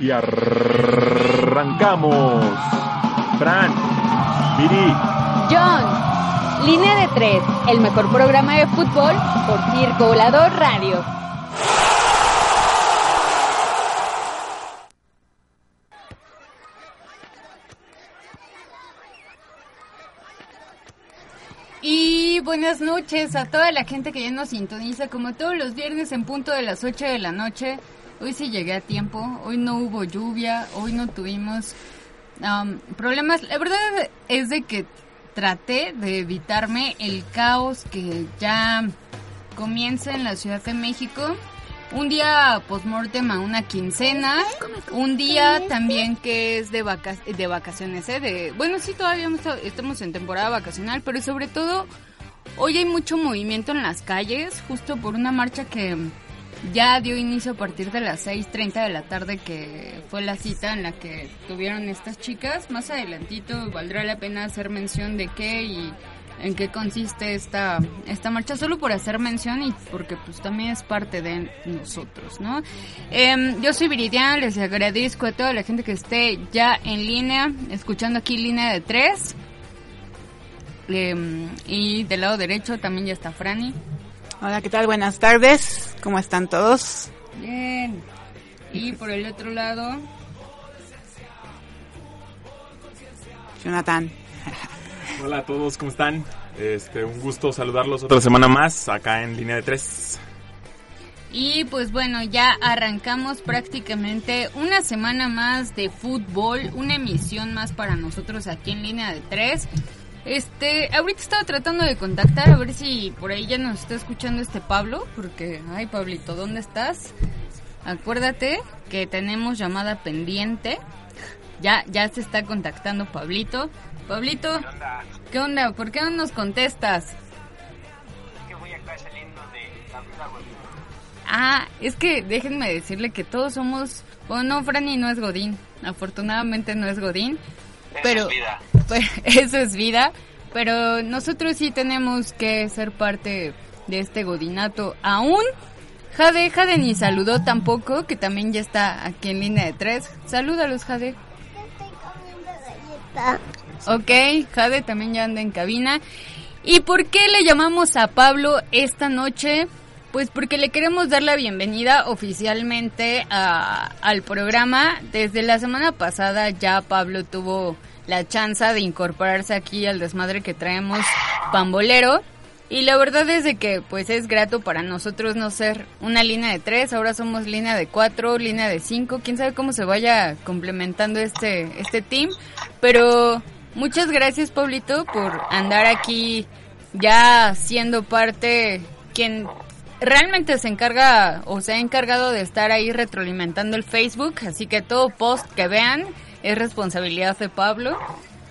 Y arrancamos. Fran, Viri, John, línea de tres, el mejor programa de fútbol por Circo Volador Radio. Y buenas noches a toda la gente que ya nos sintoniza como todos los viernes en punto de las 8 de la noche. Hoy sí llegué a tiempo, hoy no hubo lluvia, hoy no tuvimos um, problemas. La verdad es de que traté de evitarme el caos que ya comienza en la Ciudad de México. Un día postmortem a una quincena, un día también que es de, vaca de vacaciones, ¿eh? De, bueno, sí, todavía estamos en temporada vacacional, pero sobre todo hoy hay mucho movimiento en las calles, justo por una marcha que ya dio inicio a partir de las 6.30 de la tarde que fue la cita en la que tuvieron estas chicas. Más adelantito valdrá la pena hacer mención de qué y en qué consiste esta, esta marcha, solo por hacer mención y porque pues también es parte de nosotros, ¿no? Eh, yo soy Viridiana, les agradezco a toda la gente que esté ya en línea, escuchando aquí línea de tres. Eh, y del lado derecho también ya está Franny. Hola, ¿qué tal? Buenas tardes. ¿Cómo están todos? Bien. Y por el otro lado... Jonathan. Hola a todos, ¿cómo están? Este, un gusto saludarlos otra semana más acá en línea de tres. Y pues bueno, ya arrancamos prácticamente una semana más de fútbol, una emisión más para nosotros aquí en línea de tres. Este, ahorita estaba tratando de contactar a ver si por ahí ya nos está escuchando este Pablo, porque, ay Pablito, ¿dónde estás? Acuérdate que tenemos llamada pendiente. Ya, ya se está contactando Pablito. Pablito, ¿qué onda? ¿Qué onda? ¿Por qué no nos contestas? Que voy acá saliendo de la vida, Ah, es que déjenme decirle que todos somos, bueno, no, Franny no es Godín, afortunadamente no es Godín, Pero es vida. pues, eso es vida, pero nosotros sí tenemos que ser parte de este godinato aún. Jade, Jade ni saludó tampoco, que también ya está aquí en línea de tres. Salúdalos, Jade. Ok, Jade también ya anda en cabina. ¿Y por qué le llamamos a Pablo esta noche? Pues porque le queremos dar la bienvenida oficialmente a- al programa. Desde la semana pasada ya Pablo tuvo la chance de incorporarse aquí al desmadre que traemos pambolero. Y la verdad es de que pues es grato para nosotros no ser una línea de tres, ahora somos línea de cuatro, línea de cinco, quién sabe cómo se vaya complementando este, este team. Pero muchas gracias Pablito por andar aquí ya siendo parte quien realmente se encarga o se ha encargado de estar ahí retroalimentando el Facebook, así que todo post que vean es responsabilidad de Pablo.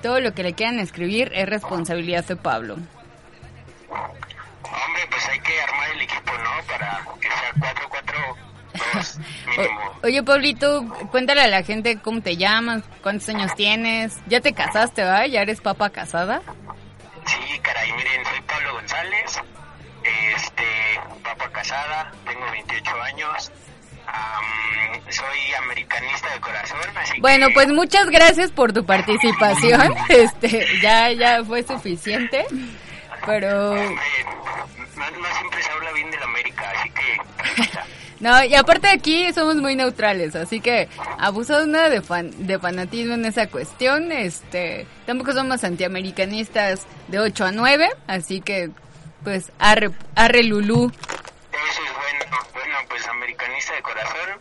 Todo lo que le quieran escribir es responsabilidad de Pablo. Hombre, pues hay que armar el equipo, ¿no? Para que sea 4-4-2 mínimo. O- oye, Pablito, cuéntale a la gente cómo te llamas, cuántos años tienes. Ya te casaste, ¿va? ¿Ya eres papa casada? Sí, caray, miren, soy Pablo González, este, papa casada, tengo 28 años, am, soy americanista de corazón, así Bueno, que... pues muchas gracias por tu participación. Este, ya, ya fue suficiente. Pero, Hombre, no, no siempre se habla bien del América, así que... no, y aparte aquí somos muy neutrales, así que abusado nada de, fan, de fanatismo en esa cuestión. Este, tampoco somos antiamericanistas de 8 a 9, así que, pues, arre, arre Lulú. Eso es bueno. Bueno, pues americanista de corazón,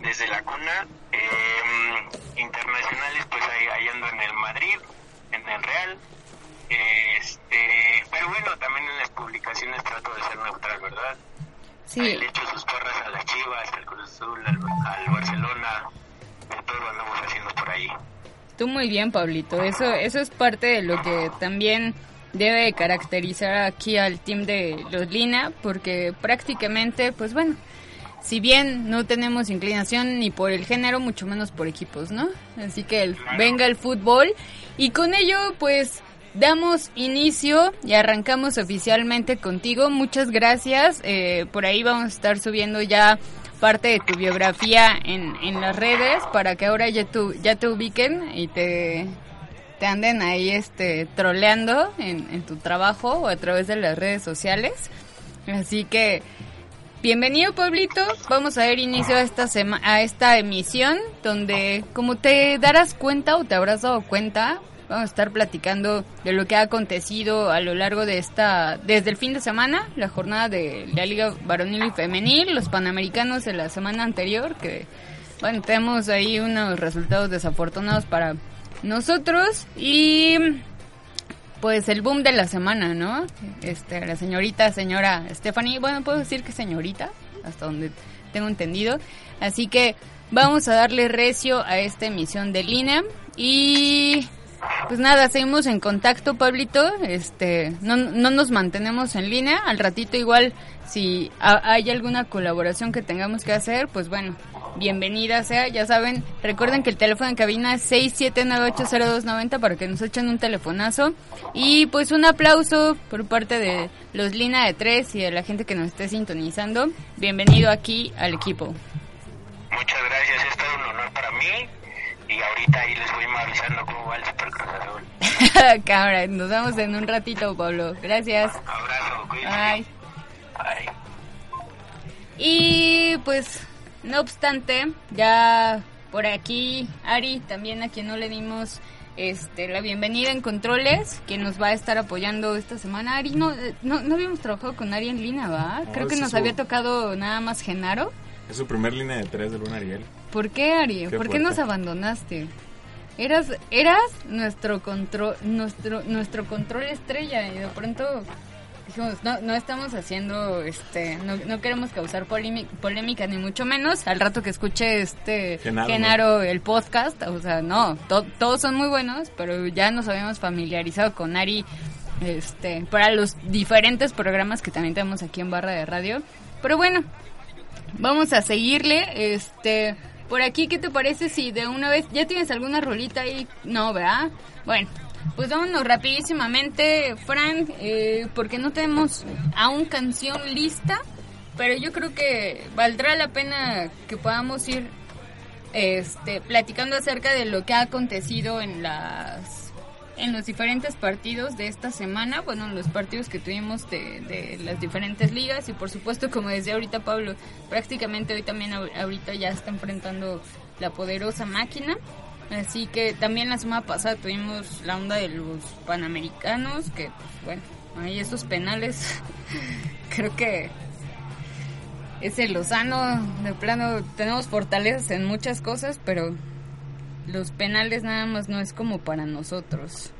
desde la cuna. Eh, internacionales, pues ahí, ahí ando en el Madrid, en el Real. Este, pero bueno, también en las publicaciones trato de ser neutral, ¿verdad? Ahí Sí, le echo sus porras a las Chivas, al Cruz Azul, al, al Barcelona, de todo ahí. Tú muy bien, Pablito. Eso, eso es parte de lo que también debe caracterizar aquí al team de los Lina, porque prácticamente, pues bueno, si bien no tenemos inclinación ni por el género, mucho menos por equipos, ¿no? Así que venga el fútbol y con ello, pues damos inicio y arrancamos oficialmente contigo. Muchas gracias. Eh, por ahí vamos a estar subiendo ya parte de tu biografía en, en las redes para que ahora ya, tu, ya te ubiquen y te, te anden ahí este troleando en, en tu trabajo o a través de las redes sociales. Así que bienvenido Pueblito, vamos a dar inicio a esta sema a esta emisión donde como te darás cuenta o te habrás dado cuenta, vamos a estar platicando de lo que ha acontecido a lo largo de esta desde el fin de semana, la jornada de la Liga Varonil y Femenil, los Panamericanos de la semana anterior que bueno, tenemos ahí unos resultados desafortunados para nosotros y pues el boom de la semana, ¿no? Este, la señorita, señora Stephanie, bueno, puedo decir que señorita, hasta donde tengo entendido. Así que vamos a darle recio a esta emisión de línea y pues nada, seguimos en contacto, Pablito. Este, no, no nos mantenemos en línea. Al ratito igual, si hay alguna colaboración que tengamos que hacer, pues bueno, bienvenida sea. Ya saben, recuerden que el teléfono en cabina es 67980290 para que nos echen un telefonazo. Y pues un aplauso por parte de los Lina de Tres y de la gente que nos esté sintonizando. Bienvenido aquí al equipo. Muchas gracias, es todo un honor para mí y ahorita ahí les voy avisando cómo va el Super Cruz Azul. Cámara, nos vemos en un ratito, Pablo. Gracias. Abrazo, cuídense. Bye. Bye. Y pues, no obstante, ya por aquí, Ari, también a quien no le dimos este, la bienvenida en Controles, que nos va a estar apoyando esta semana. Ari, no, eh, no, no habíamos trabajado con Ari en línea, ¿va? No, Creo que nos había tocado nada más Genaro. Es su primer línea de tres de Luna Ariel. ¿Por qué, Ari? Qué ¿Por qué nos abandonaste? Eras, eras nuestro control, nuestro, nuestro control estrella y de pronto dijimos, no, no estamos haciendo, este, no, no queremos causar polémi- polémica ni mucho menos. Al rato que escuche este Genaro, Genaro, el podcast, o sea, no, to- todos son muy buenos, pero ya nos habíamos familiarizado con Ari, este, para los diferentes programas que también tenemos aquí en Barra de Radio. Pero bueno, Vamos a seguirle, este, por aquí, ¿qué te parece si de una vez, ya tienes alguna rolita ahí? No, ¿verdad? Bueno, pues vámonos rapidísimamente, Fran, eh, porque no tenemos aún canción lista, pero yo creo que valdrá la pena que podamos ir, este, platicando acerca de lo que ha acontecido en las en los diferentes partidos de esta semana, bueno, los partidos que tuvimos de, de las diferentes ligas y por supuesto, como decía ahorita Pablo, prácticamente hoy también ahor- ahorita ya está enfrentando la poderosa máquina. Así que también la semana pasada tuvimos la onda de los panamericanos, que pues, bueno, ahí esos penales, creo que ese Lozano, de plano, tenemos fortalezas en muchas cosas, pero los penales nada más no es como para nosotros.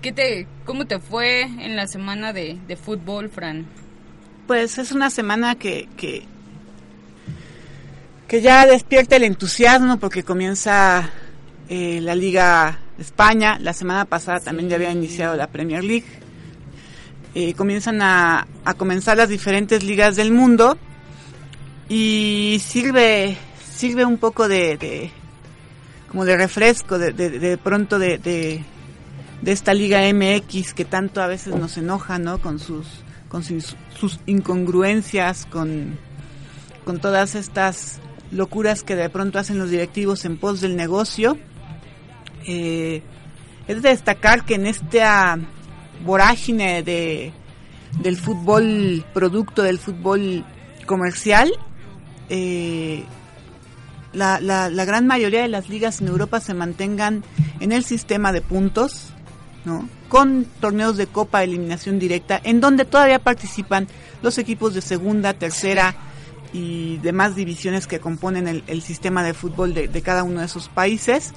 ¿Qué te, ¿Cómo te fue en la semana de, de fútbol, Fran? Pues es una semana que, que, que ya despierta el entusiasmo porque comienza eh, la Liga de España. La semana pasada también ya había iniciado la Premier League. Eh, comienzan a, a comenzar las diferentes ligas del mundo y sirve sirve un poco de, de como de refresco de, de, de pronto de, de, de esta liga MX que tanto a veces nos enoja no con sus con sus, sus incongruencias con con todas estas locuras que de pronto hacen los directivos en pos del negocio eh, es de destacar que en esta vorágine de del fútbol producto del fútbol comercial eh, la, la, gran mayoría de las ligas en Europa se mantengan en el sistema de puntos, ¿no? con torneos de copa de eliminación directa, en donde todavía participan los equipos de segunda, tercera y demás divisiones que componen el, sistema de fútbol de, cada uno de esos países.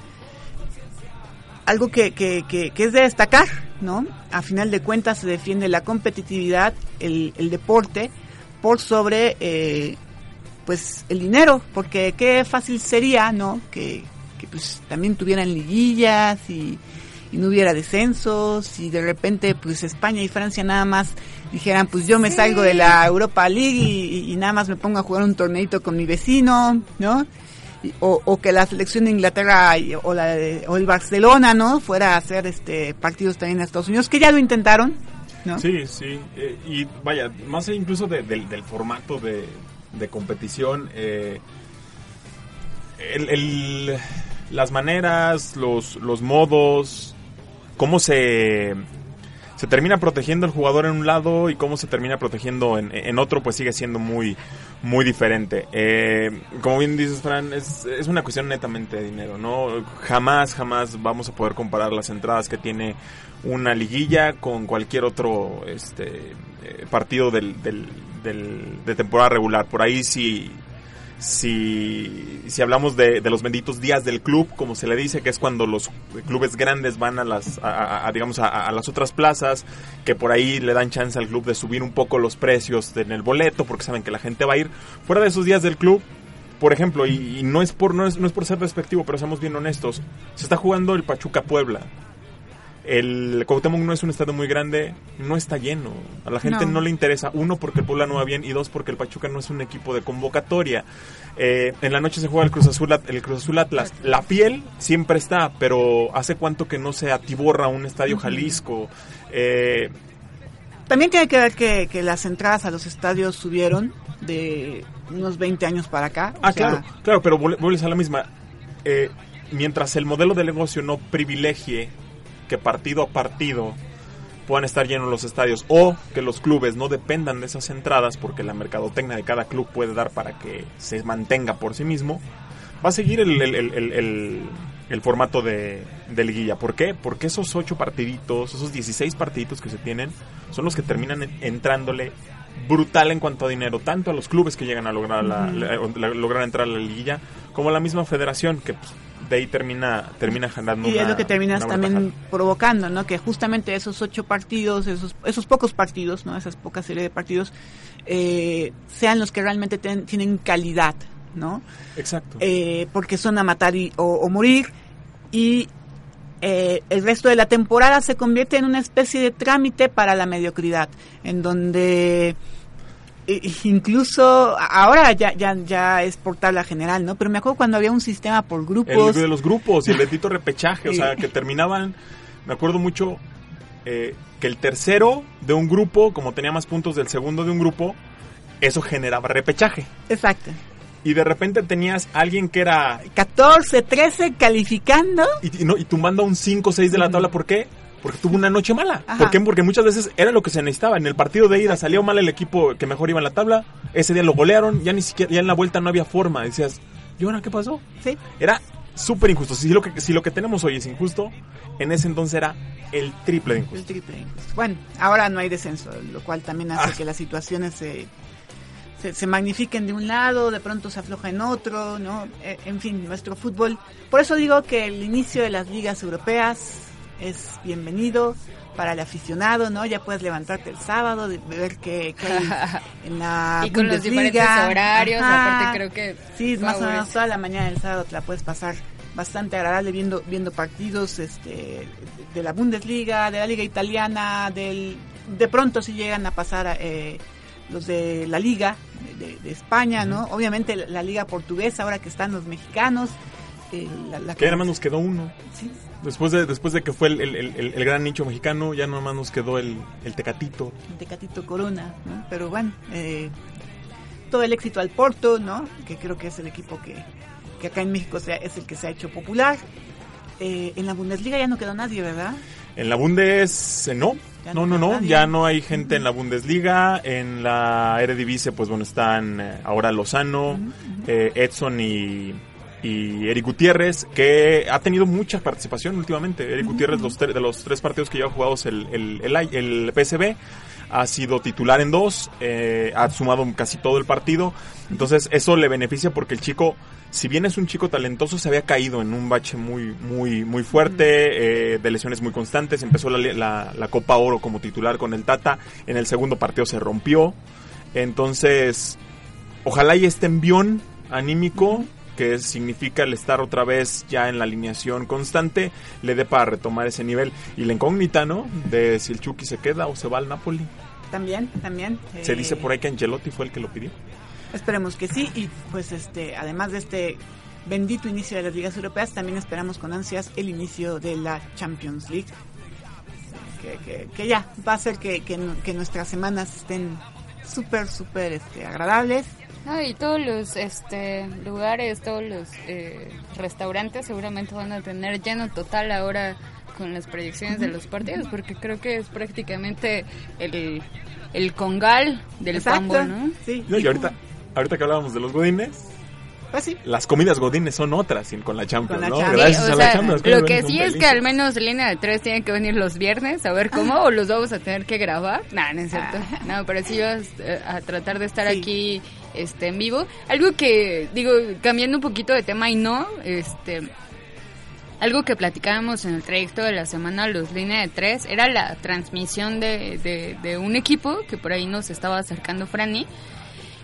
Algo que, que, que, que, es de destacar, ¿no? A final de cuentas se defiende la competitividad, el, el deporte, por sobre eh, pues el dinero, porque qué fácil sería, ¿no? Que, que pues también tuvieran liguillas y, y no hubiera descensos y de repente pues España y Francia nada más dijeran pues yo me salgo de la Europa League y, y nada más me pongo a jugar un torneito con mi vecino, ¿no? O, que la selección de Inglaterra o, la o el Barcelona, ¿no? Fuera a hacer este partidos también en Estados Unidos, que ya lo intentaron. Sí, sí. eh, y vaya, más incluso de- del, formato de, de competición, eh, el, el- las maneras, los, los modos, cómo se, se termina protegiendo el jugador en un lado y cómo se termina protegiendo en, en otro, pues sigue siendo muy, muy diferente. Eh, como bien dices, Fran, es, es una cuestión netamente de dinero, ¿no? Jamás, jamás vamos a poder comparar las entradas que tiene una liguilla con cualquier otro este eh, partido del, del, del- de temporada regular. Por ahí sí si, si hablamos de, de los benditos días del club, como se le dice, que es cuando los clubes grandes van a las, a, digamos, a, a las otras plazas, que por ahí le dan chance al club de subir un poco los precios en el boleto, porque saben que la gente va a ir. Fuera de esos días del club, por ejemplo, y, y no es por no es, no es por ser despectivo, pero seamos bien honestos, se está jugando el Pachuca Puebla. El Cuauhtémoc no es un estadio muy grande, no está lleno. A la gente No. no, le interesa, uno porque el Puebla no va bien y dos porque el Pachuca no es un equipo de convocatoria. Eh, en la noche se juega el Cruz Azul, el Cruz Azul Atlas. La piel siempre está, pero hace cuánto que no se atiborra un estadio Jalisco. Eh, También tiene que ver que, que las entradas a los estadios subieron de unos 20 años para acá. o Ah, sea, claro, claro, pero vuel- vuelves a la misma. Eh, mientras el modelo de negocio no privilegie que partido a partido puedan estar llenos los estadios o que los clubes no dependan de esas entradas porque la mercadotecnia de cada club puede dar para que se mantenga por sí mismo, va a seguir el, el- el- el- el- el formato de, de liguilla. ¿Por qué? Porque esos ocho partiditos, esos 16 partiditos que se tienen, son los que terminan en- entrándole brutal en cuanto a dinero, tanto a los clubes que llegan a lograr, la, la- la- lograr entrar a la liguilla, como a la misma federación, que pues, de ahí termina, termina generando Y es lo que terminas también provocando, ¿no? Que justamente esos ocho partidos, esos, esos pocos partidos, ¿no? Esas pocas serie de partidos, eh, sean los que realmente ten- tienen calidad, ¿no? Exacto. Eh, porque son a matar y, o, o morir y eh, el resto de la temporada se convierte en una especie de trámite para la mediocridad, en donde eh, incluso ahora ya, ya, ya es por tabla general, ¿no? Pero me acuerdo cuando había un sistema por grupos. El de los grupos y el bendito repechaje, o sea, que terminaban, me acuerdo mucho eh, que el tercero de un grupo, como tenía más puntos del segundo de un grupo, eso generaba repechaje. Exacto. Y de repente tenías alguien que era 14, 13 calificando. y, y no, y tumbando a un 5 o 6 de la tabla, ¿por qué? Porque tuvo una noche mala. Ajá. ¿Por qué? Porque muchas veces era lo que se necesitaba. En el partido de ida salió mal el equipo que mejor iba en la tabla. Ese día lo golearon. Ya ni siquiera, ya en la vuelta no había forma. Decías, ¿y ahora qué pasó? Sí. Era súper injusto. Si lo, que, si lo que tenemos hoy es injusto, en ese entonces era el triple de injusto. El triple injusto. Bueno, ahora no hay descenso, lo cual también hace Ah. que las situaciones se, se, se magnifiquen de un lado, de pronto se afloja en otro, ¿no? Eh, En fin, nuestro fútbol. Por eso digo que el inicio de las ligas europeas es bienvenido para el aficionado, ¿no? Ya puedes levantarte el sábado, de ver qué, qué hay en la y con los diferentes horarios, Ajá. aparte creo que Sí, más o menos toda la mañana del sábado te la puedes pasar bastante agradable viendo viendo partidos este de la Bundesliga, de la Liga Italiana, del de pronto si llegan a pasar eh, los de la Liga de, España, ¿no? Obviamente la Liga Portuguesa ahora que están los mexicanos. Eh, la, la- Que ya nada más nos quedó uno. Sí, Después de, después de que fue el, el- el- el gran nicho mexicano, ya nada más nos quedó el, el Tecatito. Tecatito Corona, ¿no? Pero bueno, eh, todo el éxito al Porto, ¿no? Que creo que es el equipo que, que acá en México sea, es el que se ha hecho popular. Eh, en la Bundesliga ya no quedó nadie, ¿verdad? En la Bundes, eh, no. Ya No, no no, nadie. Ya no hay gente en la Bundesliga. En la Eredivisie, pues bueno, están ahora Lozano, Edson y, y Eric Gutiérrez, que ha tenido mucha participación últimamente. Eric Gutiérrez, los de los tres partidos que lleva jugados el, el, el, el PSV, ha sido titular en dos, eh, ha sumado casi todo el partido. Entonces, eso le beneficia porque el chico, si bien es un chico talentoso, se había caído en un bache muy, muy, muy fuerte, eh, de lesiones muy constantes. Empezó la, la, la Copa Oro como titular con el Tata. En el segundo partido se rompió. Entonces, ojalá y este envión anímico que significa el estar otra vez ya en la alineación constante, le dé para retomar ese nivel. Y la incógnita, ¿no? De si el Chucky se queda o se va al Napoli. También, también. Se eh, dice por ahí que Angelotti fue el que lo pidió. Esperemos que sí y pues este además de este bendito inicio de las ligas europeas también esperamos con ansias el inicio de la Champions League que, que- que ya va a que, que, que nuestras semanas estén súper súper este, agradables Ah, y todos los este, lugares, todos los eh, restaurantes seguramente van a tener lleno total ahora con las proyecciones de los partidos, porque creo que es prácticamente el, el congal del Exacto, pambo, ¿no? sí. Y ahorita, ahorita que hablábamos de los godines, pues sí las comidas godines son otras sin- con la Champions, Con la ¿no? Champions. Sí, Gracias o a la Champions. lo que sí es que al menos línea de tres tienen que venir los viernes, a ver cómo, o los vamos a tener que grabar. No, no es cierto. No, pero sí vas eh, a tratar de estar Sí. aquí este, en vivo. Algo que, digo, cambiando un poquito de tema y no, este, algo que platicábamos en el trayecto de la semana Los Línea de Tres era la transmisión de, de, de un equipo que por ahí nos estaba acercando Franny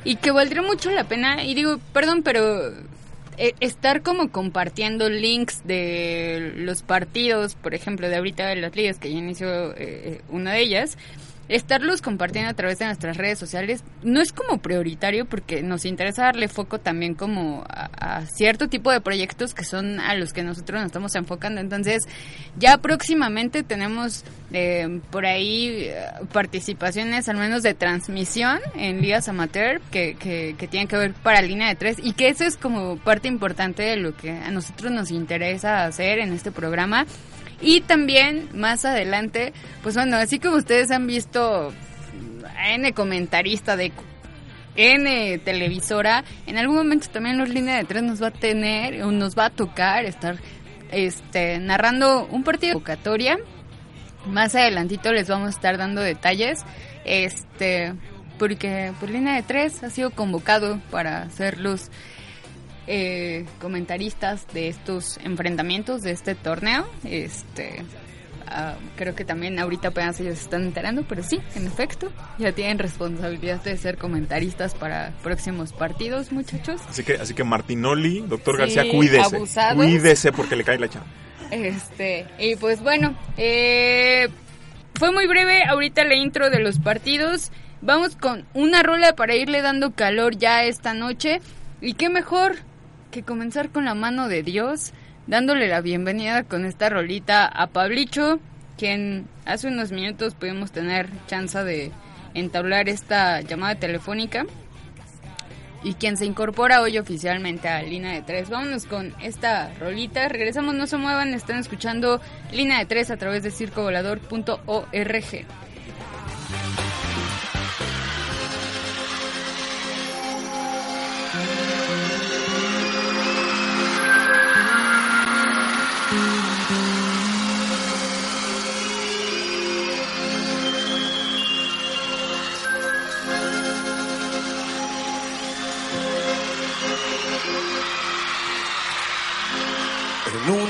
y que valdría mucho la pena y digo, perdón, pero eh, estar como compartiendo links de los partidos, por ejemplo, de ahorita de las ligas que ya inició eh, eh, una de ellas, estarlos compartiendo a través de nuestras redes sociales no es como prioritario porque nos interesa darle foco también como a, cierto tipo de proyectos que son a los que nosotros nos estamos enfocando. Entonces, ya próximamente tenemos eh, por ahí eh, participaciones al menos de transmisión en ligas amateur que, que, que tienen que ver para línea de tres y que eso es como parte importante de lo que a nosotros nos interesa hacer en este programa. Y también más adelante, pues bueno, así como ustedes han visto N comentarista de N televisora, en algún momento también los líneas de tres nos va a tener, nos va a tocar estar este narrando un partido de convocatoria. Más adelantito les vamos a estar dando detalles. Este porque pues línea de tres ha sido convocado para ser los eh, comentaristas de estos enfrentamientos de este torneo. Este, ah, creo que también ahorita apenas ellos están enterando, pero sí, en efecto, ya tienen responsabilidad de ser comentaristas para próximos partidos, muchachos. Así que, así que Martinoli, doctor Sí, García, cuídese. abusados. Cuídese porque le cae la chamba. Este, y pues bueno, eh, fue muy breve ahorita la intro de los partidos. Vamos con una rola para irle dando calor ya esta noche. Y qué mejor que comenzar con la mano de Dios, dándole la bienvenida con esta rolita a Pablicho, quien hace unos minutos pudimos tener chance de entablar esta llamada telefónica y quien se incorpora hoy oficialmente a Lina de Tres. Vámonos con esta rolita. Regresamos, no se muevan, están escuchando Lina de Tres a través de circovolador.org.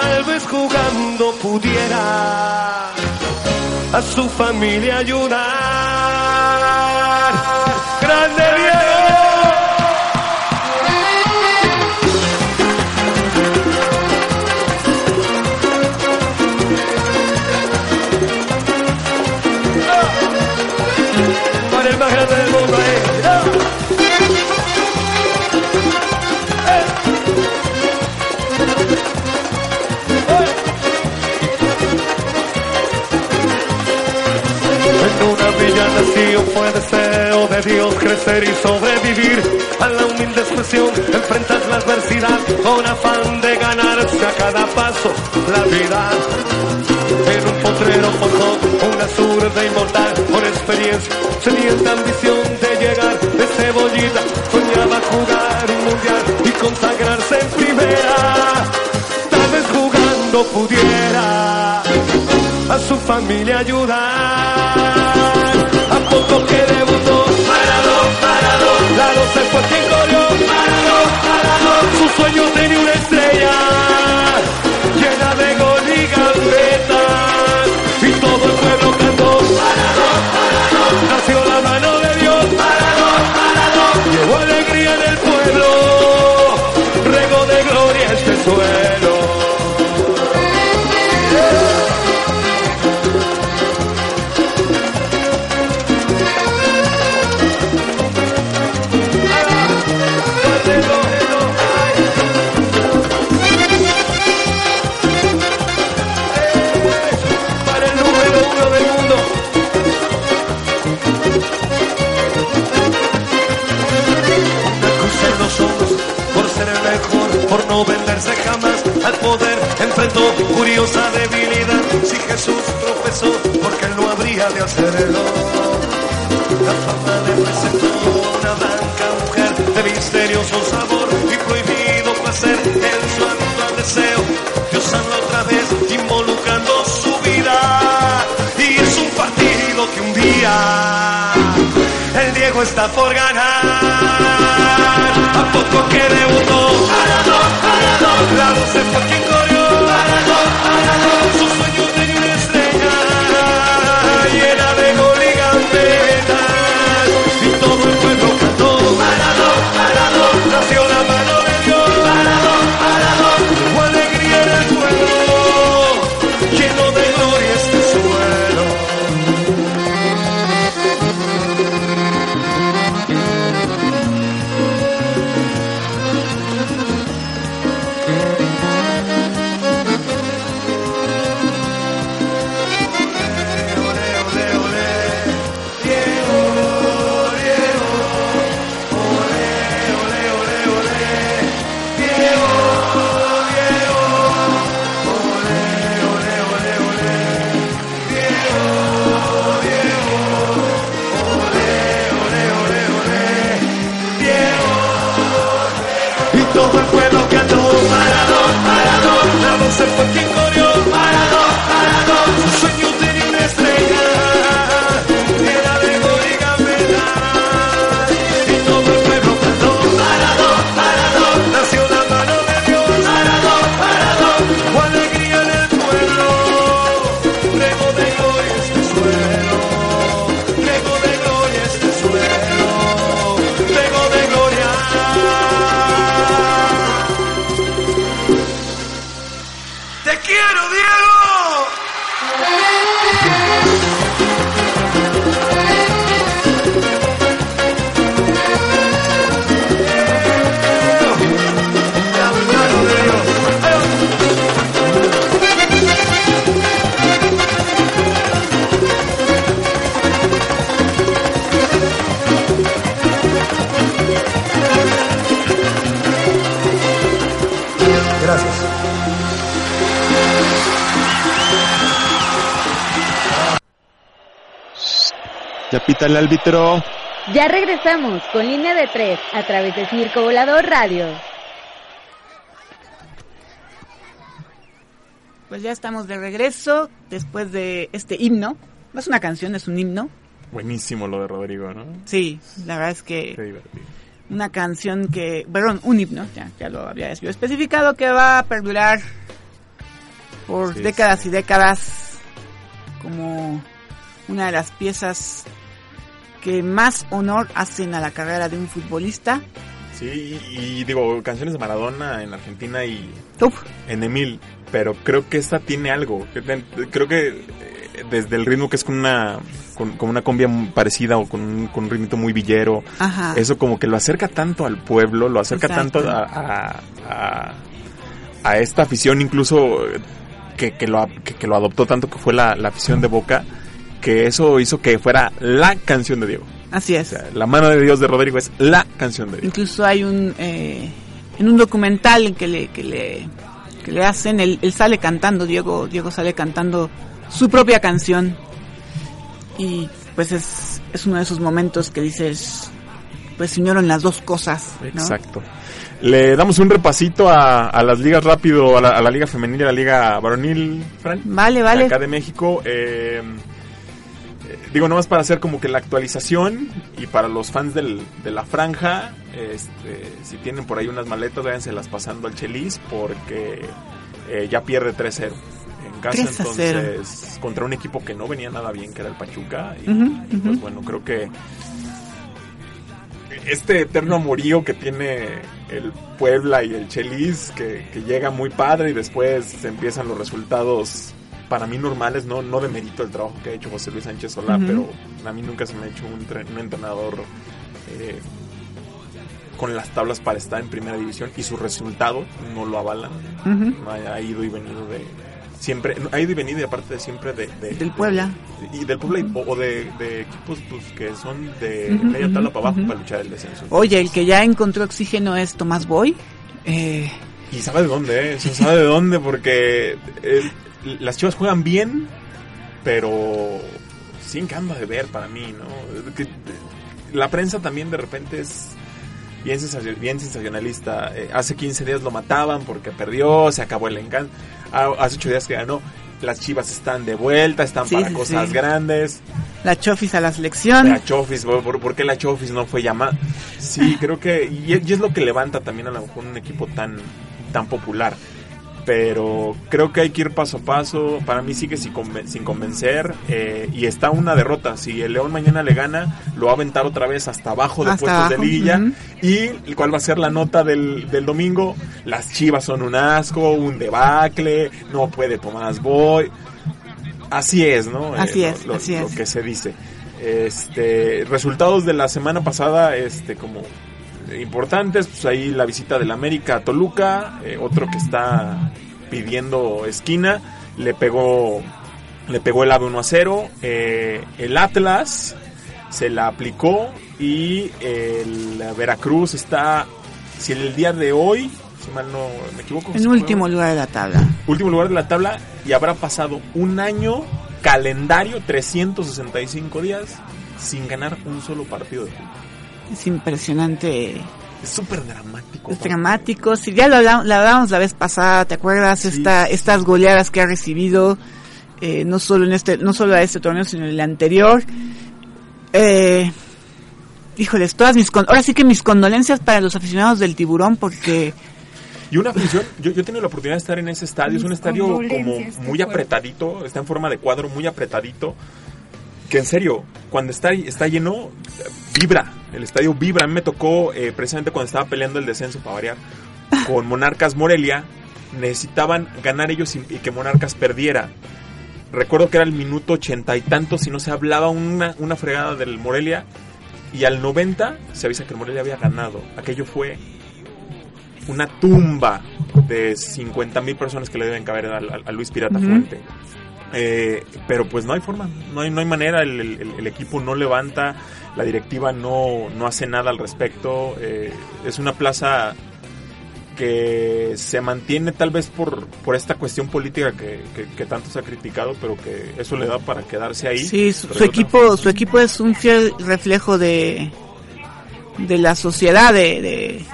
Tal vez jugando pudiera a su familia ayudar. ¡Grande Diego! Para el más vacío fue deseo de Dios crecer y sobrevivir a la humilde expresión. Enfrentas la adversidad con afán de ganarse a cada paso la vida. En un potrero forjó una zurda inmortal con experiencia, sedienta ambición de llegar de cebollita. Soñaba jugar un mundial y consagrarse en primera. Tal vez jugando pudiera a su familia ayudar. A poco que debutó, parado, parado, la se fue quien corrió, parado, parado, su sueño tenía una estrella, llena de gol y gambetas, y todo el pueblo cantó, parado, parado, nació la mano de Dios, parado, parado, llevó alegría en el pueblo, rego de gloria este suelo. Venderse jamás al poder, enfrentó curiosa debilidad. Si Jesús tropezó, porque él no habría de hacerlo. La fama le presentó una blanca mujer de misterioso sabor y prohibido placer en su actual deseo. Dios otra vez involucrando su vida y es un partido que un día el Diego está por ganar. A poco que debutó, parado, parado, la quien corrió, parado, parado, pita el árbitro. Ya regresamos con línea de tres a través de Circo Volador Radio. Pues ya estamos de regreso después de este himno. No es una canción, es un himno. Buenísimo lo de Rodrigo, ¿no? Sí, la verdad es Qué que divertido. una canción que, perdón, un himno, ya, ya lo había yo especificado, que va a perdurar por Sí, décadas y décadas como una de las piezas que más honor hacen a la carrera de un futbolista. Sí, y, y digo, canciones de Maradona en Argentina y Uf, en Emil, pero creo que esta tiene algo. Creo que eh, desde el ritmo que es con una con, con una combia muy parecida o con un, con un ritmito muy villero, ajá. eso como que lo acerca tanto al pueblo, lo acerca Exacto. tanto a, a, a- a esta afición incluso eh, que, que, lo, que, que lo adoptó tanto que fue la, la afición de Boca, que eso hizo que fuera la canción de Diego. Así O es. sea, la mano de Dios de Rodrigo es la canción de Diego. Incluso hay un eh, en un documental en que le que le que le hacen él, él sale cantando Diego Diego sale cantando su propia canción y pues es es uno de esos momentos que dices pues unieron las dos cosas ¿no? Exacto. Le damos un repasito a, a las ligas rápido, a la, a la liga femenil y a la liga varonil, Fran. Vale, vale. Acá de México. eh, digo, nomás para hacer como que la actualización y para los fans del, de la franja, este, si tienen por ahí unas maletas, váyanselas pasando al Chelis porque eh, ya pierde 3-0 en casa. 3 a 0. Entonces, contra un equipo que no venía nada bien, que era el Pachuca. Y, pues bueno, creo que este eterno amorío que tiene el Puebla y el Chelis, que, que llega muy padre y después empiezan los resultados para mí normales, no, no de mérito el trabajo que ha hecho José Luis Sánchez Solá, pero a mí nunca se me ha hecho un, un entrenador eh, con las tablas para estar en primera división y su resultado no lo avalan. Ujú. Ha, ha ido y venido de siempre, ha ido y venido y aparte de siempre de, de- Del Puebla. de- y del Puebla y- o, de, de equipos pues, que son de Ujú, media tabla para abajo para luchar el descenso. Oye, el que ya encontró oxígeno es Tomás Boy. Eh, Y sabe de dónde, ¿eh? Sabe de dónde porque eh, las chivas juegan bien, pero sin cambio de ver para mí, ¿no? Que, eh, la prensa también de repente es bien, sensacio- bien sensacionalista. Eh, hace 15 días lo mataban porque perdió, se acabó el encanto. Ah, hace 8 días que ganó. Las chivas están de vuelta, están Sí, para sí, cosas sí. grandes. la Chofis a la selección. La Chofis, ¿por, qué la Chofis no fue llamada? Sí, creo que. Y, y es lo que levanta también a lo mejor un equipo tan, tan popular. Pero creo que hay que ir paso a paso. Para mí sigue sin, conven- sin convencer. eh, y está una derrota. Si el León mañana le gana, lo va a aventar otra vez hasta abajo de Hasta puestos de liguilla. ujú. Y cuál va a ser la nota del, del domingo. Las chivas son un asco, un debacle. No puede Tomás Boy. Así es, ¿no? Así lo- es, lo- así lo es. que se dice. Este, resultados de la semana pasada, este, como importantes, pues ahí la visita del América a Toluca, eh, otro que está pidiendo esquina, le pegó, le pegó el AVE 1 a 0, eh, el Atlas se la aplicó y el Veracruz está, si el día de hoy, si mal no me equivoco, En último lugar de la tabla. último lugar de la tabla y habrá pasado un año calendario 365 días sin ganar un solo partido de fútbol. Es impresionante. Es súper dramático. Es dramático. Si ya lo hablamos, lo hablamos la vez pasada, ¿te acuerdas? Sí. Esta, estas goleadas que ha recibido, eh, no solo en este, no solo a este torneo, sino en el anterior. Eh, híjoles, todas mis, con- ahora sí que mis condolencias para los aficionados del tiburón, porque Y una afición, yo, yo he tenido la oportunidad de estar en ese estadio, es un estadio como muy apretadito, está en forma de cuadro muy apretadito, que en serio, cuando está, está lleno, vibra, el estadio vibra, a mí me tocó eh, precisamente cuando estaba peleando el descenso para variar, con Monarcas Morelia, necesitaban ganar ellos y, y que Monarcas perdiera. Recuerdo que era el minuto ochenta y tanto, si no se hablaba una, una fregada del Morelia, y al 90 se avisa que el Morelia había ganado. Aquello fue una tumba de 50 mil personas que le deben caber a, Luis Pirata. Fuente. Eh, pero pues no hay forma, no hay, no hay manera, el, el- el equipo no levanta, la directiva no, no hace nada al respecto. eh, es una plaza que se mantiene tal vez por, por esta cuestión política que, que- que tanto se ha criticado, pero que eso le da para quedarse ahí. sí, su, equipo, su equipo es un fiel reflejo de, de la sociedad, de, de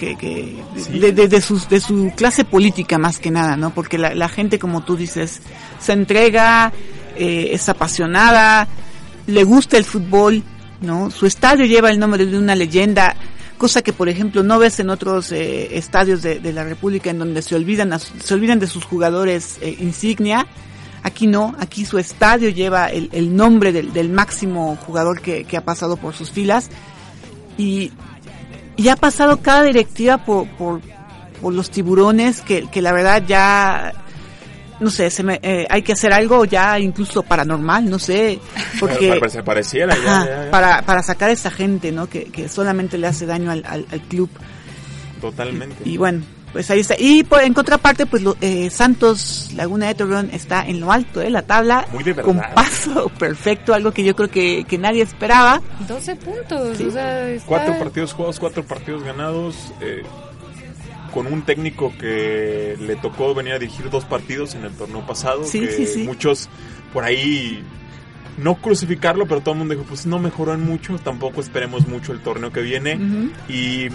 que, que Sí. de, de, de su, de su clase política más que nada, ¿no? Porque la, la gente, como tú dices, se entrega, eh, es apasionada, le gusta el fútbol, ¿no? Su estadio lleva el nombre de una leyenda, cosa que, por ejemplo, no ves en otros eh, estadios de, de la República en donde se olvidan, se olvidan de sus jugadores eh, insignia. Aquí no, aquí su estadio lleva el, el nombre del, del máximo jugador que, que ha pasado por sus filas y, y ha pasado cada directiva por, por, por los tiburones que, que la verdad ya no sé se me, eh, hay que hacer algo ya incluso paranormal no sé porque Para- para- se pareciera ya, Ajá, ya, ya. para para sacar a esta gente no que, que solamente le hace daño al, al, al club Totalmente. y bueno pues ahí está y por, en contraparte pues lo- eh, Santos Laguna de Torreón está en lo alto de la tabla Muy de verdad. con paso perfecto algo que yo creo que, que nadie esperaba 12 puntos, Sí. o sea, está- Cuatro partidos jugados, cuatro partidos ganados. eh, con un técnico que le tocó venir a dirigir dos partidos en el torneo pasado. Sí, que sí, sí. Muchos por ahí no crucificarlo, pero todo el mundo dijo, pues no mejoró en mucho, tampoco esperemos mucho el torneo que viene. Y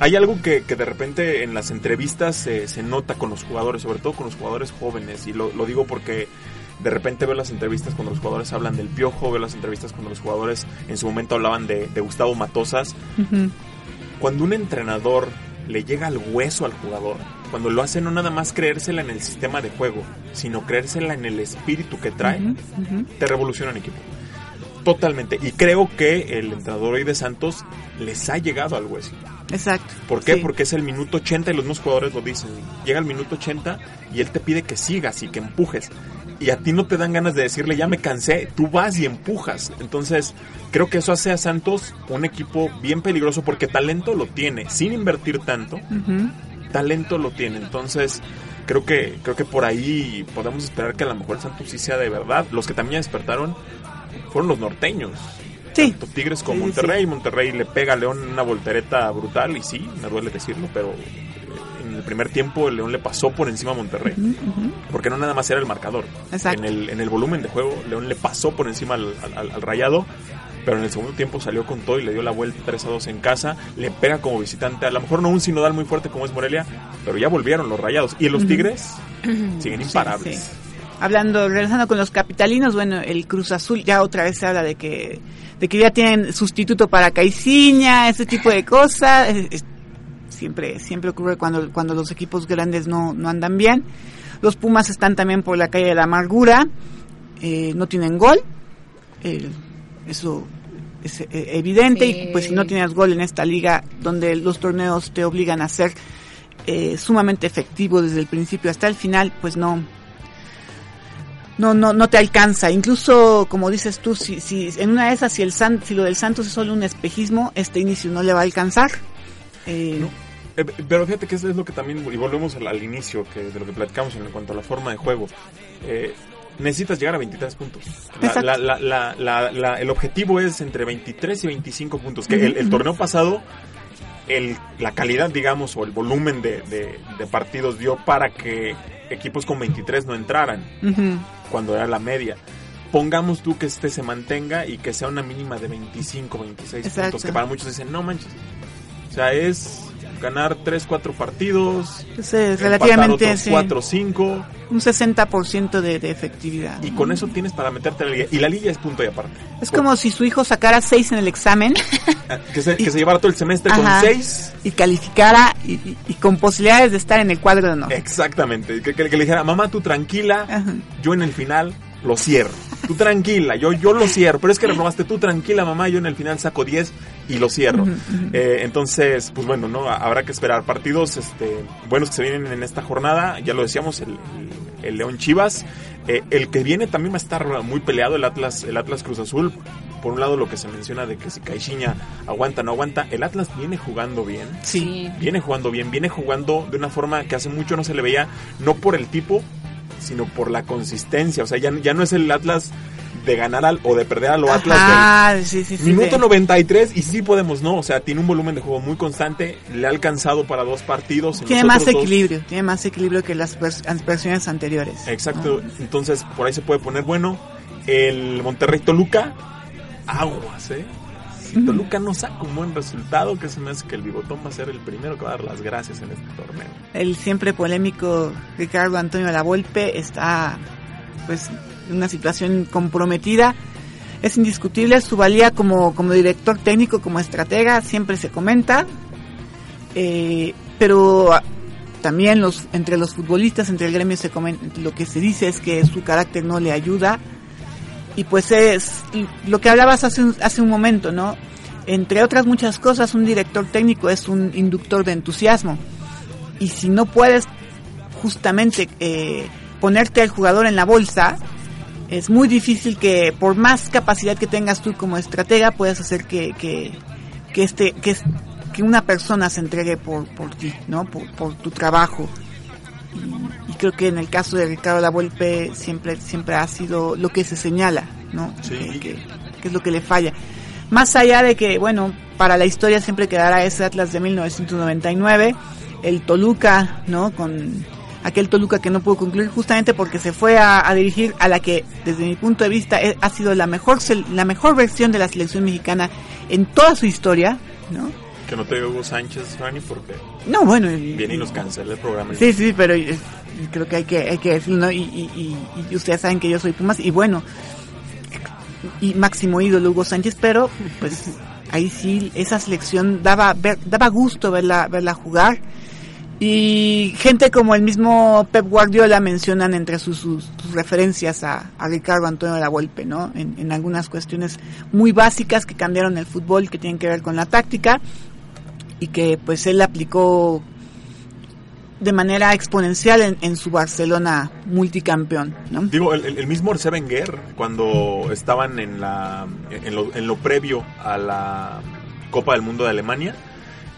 hay algo que, que, de repente en las entrevistas se, se, nota con los jugadores, sobre todo con los jugadores jóvenes, y lo, lo, digo porque de repente veo las entrevistas cuando los jugadores hablan del piojo, veo las entrevistas cuando los jugadores en su momento hablaban de, de Gustavo Matosas. Cuando un entrenador le llega al hueso al jugador, cuando lo hace no nada más creérsela en el sistema de juego, sino creérsela en el espíritu que trae, uh -huh. te revoluciona el equipo. Totalmente. Y creo que el entrenador hoy de Santos les ha llegado al hueso. Exacto. ¿Por qué? Sí. Porque es el minuto 80 y los mismos jugadores lo dicen. Llega el minuto 80 y él te pide que sigas y que empujes. Y a ti no te dan ganas de decirle, ya me cansé, tú vas y empujas. Entonces, creo que eso hace a Santos un equipo bien peligroso porque talento lo tiene, sin invertir tanto. Uh -huh. Talento lo tiene. Entonces, creo que creo que por ahí podemos esperar que a lo mejor el Santos sí sea de verdad. Los que también despertaron fueron los norteños. Sí. Tanto Tigres como Sí, Monterrey. sí. Monterrey le pega a León una voltereta brutal y sí, me duele decirlo, pero en el primer tiempo el León le pasó por encima a Monterrey. Porque no nada más era el marcador. Exacto. En el, en el volumen de juego, León le pasó por encima al, al- al Rayado. Pero en el segundo tiempo salió con todo y le dio la vuelta 3 a 2 en casa. Le pega como visitante. A lo mejor no un sinodal muy fuerte como es Morelia, pero ya volvieron los rayados. Y los Tigres siguen imparables. Sí. Hablando, regresando con los capitalinos, bueno, el Cruz Azul ya otra vez se habla de que, de que ya tienen sustituto para Caiciña, ese tipo de cosas. Es- es- siempre, siempre ocurre cuando, cuando los equipos grandes no, no andan bien. Los Pumas están también por la calle de la amargura, eh, no tienen gol, eh, eso es eh, evidente Sí. y pues si no tienes gol en esta liga donde los torneos te obligan a ser eh, sumamente efectivo desde el principio hasta el final, pues no, no, no, no te alcanza. Incluso, como dices tú, si, si en una de esas, si el San, si lo del Santos es solo un espejismo, este inicio no le va a alcanzar. Eh, Eh, Pero fíjate que eso es lo que también, y volvemos al, al inicio que de lo que platicamos en cuanto a la forma de juego. Eh, necesitas llegar a 23 puntos. La- la- la- la- la- la- el objetivo es entre 23 y 25 puntos. Que el, el torneo pasado, el, la calidad, digamos, o el volumen de, de- de partidos dio para que equipos con 23 no entraran, cuando era la media. Pongamos tú que este se mantenga y que sea una mínima de 25, 26 Exacto. puntos, que para muchos dicen, no manches. O sea, es ganar 3, 4 partidos, relativamente otros sí, 4, 5 un 60% de, de efectividad. y con eso tienes para meterte a la liga. Y la liga es punto y aparte. Es como si su hijo sacara 6 en el examen Ah, Que se, que se llevara todo el semestre Ajá. con 6. y calificara y, y- y con posibilidades de estar en el cuadro de honor. Exactamente. Que, que- que le dijera, mamá, tú tranquila, Ajá. yo en el final lo cierro. Tú tranquila, yo, yo lo cierro. Pero es que reprobaste tú tranquila, mamá, yo en el final saco 10 y lo cierro. Eh, entonces, pues bueno, no habrá que esperar partidos este, buenos que se vienen en esta jornada. Ya lo decíamos, el, el- el León Chivas. Eh, el que viene también va a estar muy peleado, el Atlas, el Atlas Cruz Azul. Por un lado, lo que se menciona de que si Caixinha aguanta no aguanta, el Atlas viene jugando bien. Sí. Viene jugando bien, viene jugando de una forma que hace mucho no se le veía, no por el tipo, sino por la consistencia. O sea, ya, ya no es el Atlas de ganar al, o de perder a lo Atlas Ajá, sí, sí, sí, Minuto de- 93 y sí podemos, ¿no? O sea, tiene un volumen de juego muy constante, le ha alcanzado para dos partidos. en Tiene más dos- equilibrio, tiene más equilibrio que las, vers- las versiones anteriores. Exacto, entonces por ahí se puede poner bueno. El Monterrey Toluca, aguas, ¿eh? Si Toluca no saca un buen resultado, que se me hace que el bigotón va a ser el primero que va a dar las gracias en este torneo. El siempre polémico Ricardo Antonio Lavolpe está pues una situación comprometida. Es indiscutible su valía como, como director técnico, como estratega, siempre se comenta. Eh, pero ah, también los entre los futbolistas, entre el gremio se comen- lo que se dice es que su carácter no le ayuda. Y pues es lo que hablabas hace un, hace un momento, ¿no? Entre otras muchas cosas, un director técnico es un inductor de entusiasmo. Y si no puedes justamente eh, ponerte al jugador en la bolsa, es muy difícil que por más capacidad que tengas tú como estratega puedas hacer que, que, que este que, que una persona se entregue por, por ti, ¿no? Por, por tu trabajo. Y, y creo que en el caso de Ricardo Lavolpe siempre siempre ha sido lo que se señala, ¿no? Sí. Que- que es lo que le falla. Más allá de que, bueno, para la historia siempre quedará ese Atlas de 1999, el Toluca, ¿no? Con, aquel Toluca que no pudo concluir justamente porque se fue a, a dirigir a la que desde mi punto de vista eh, ha sido la mejor la mejor versión de la selección mexicana en toda su historia, ¿no? Que no te diga Hugo Sánchez, Fanny, porque No, bueno, viene y nos cancela el programa. Sí, sí, pero creo que hay que, hay que decirlo, ¿no? Y, y, y- y ustedes saben que yo soy Pumas, y bueno, y máximo ídolo Hugo Sánchez, pero pues ahí sí, esa selección daba, ver- daba gusto verla, verla jugar. Y gente como el mismo Pep Guardiola mencionan entre sus, referencias a, Ricardo Antonio de la Volpe, ¿no? En, algunas cuestiones muy básicas que cambiaron el fútbol, que tienen que ver con la táctica, y que pues él aplicó de manera exponencial en, su Barcelona multicampeón, ¿no? Digo, el, mismo Arsène Wenger, cuando estaban en, la, en lo previo a la Copa del Mundo de Alemania,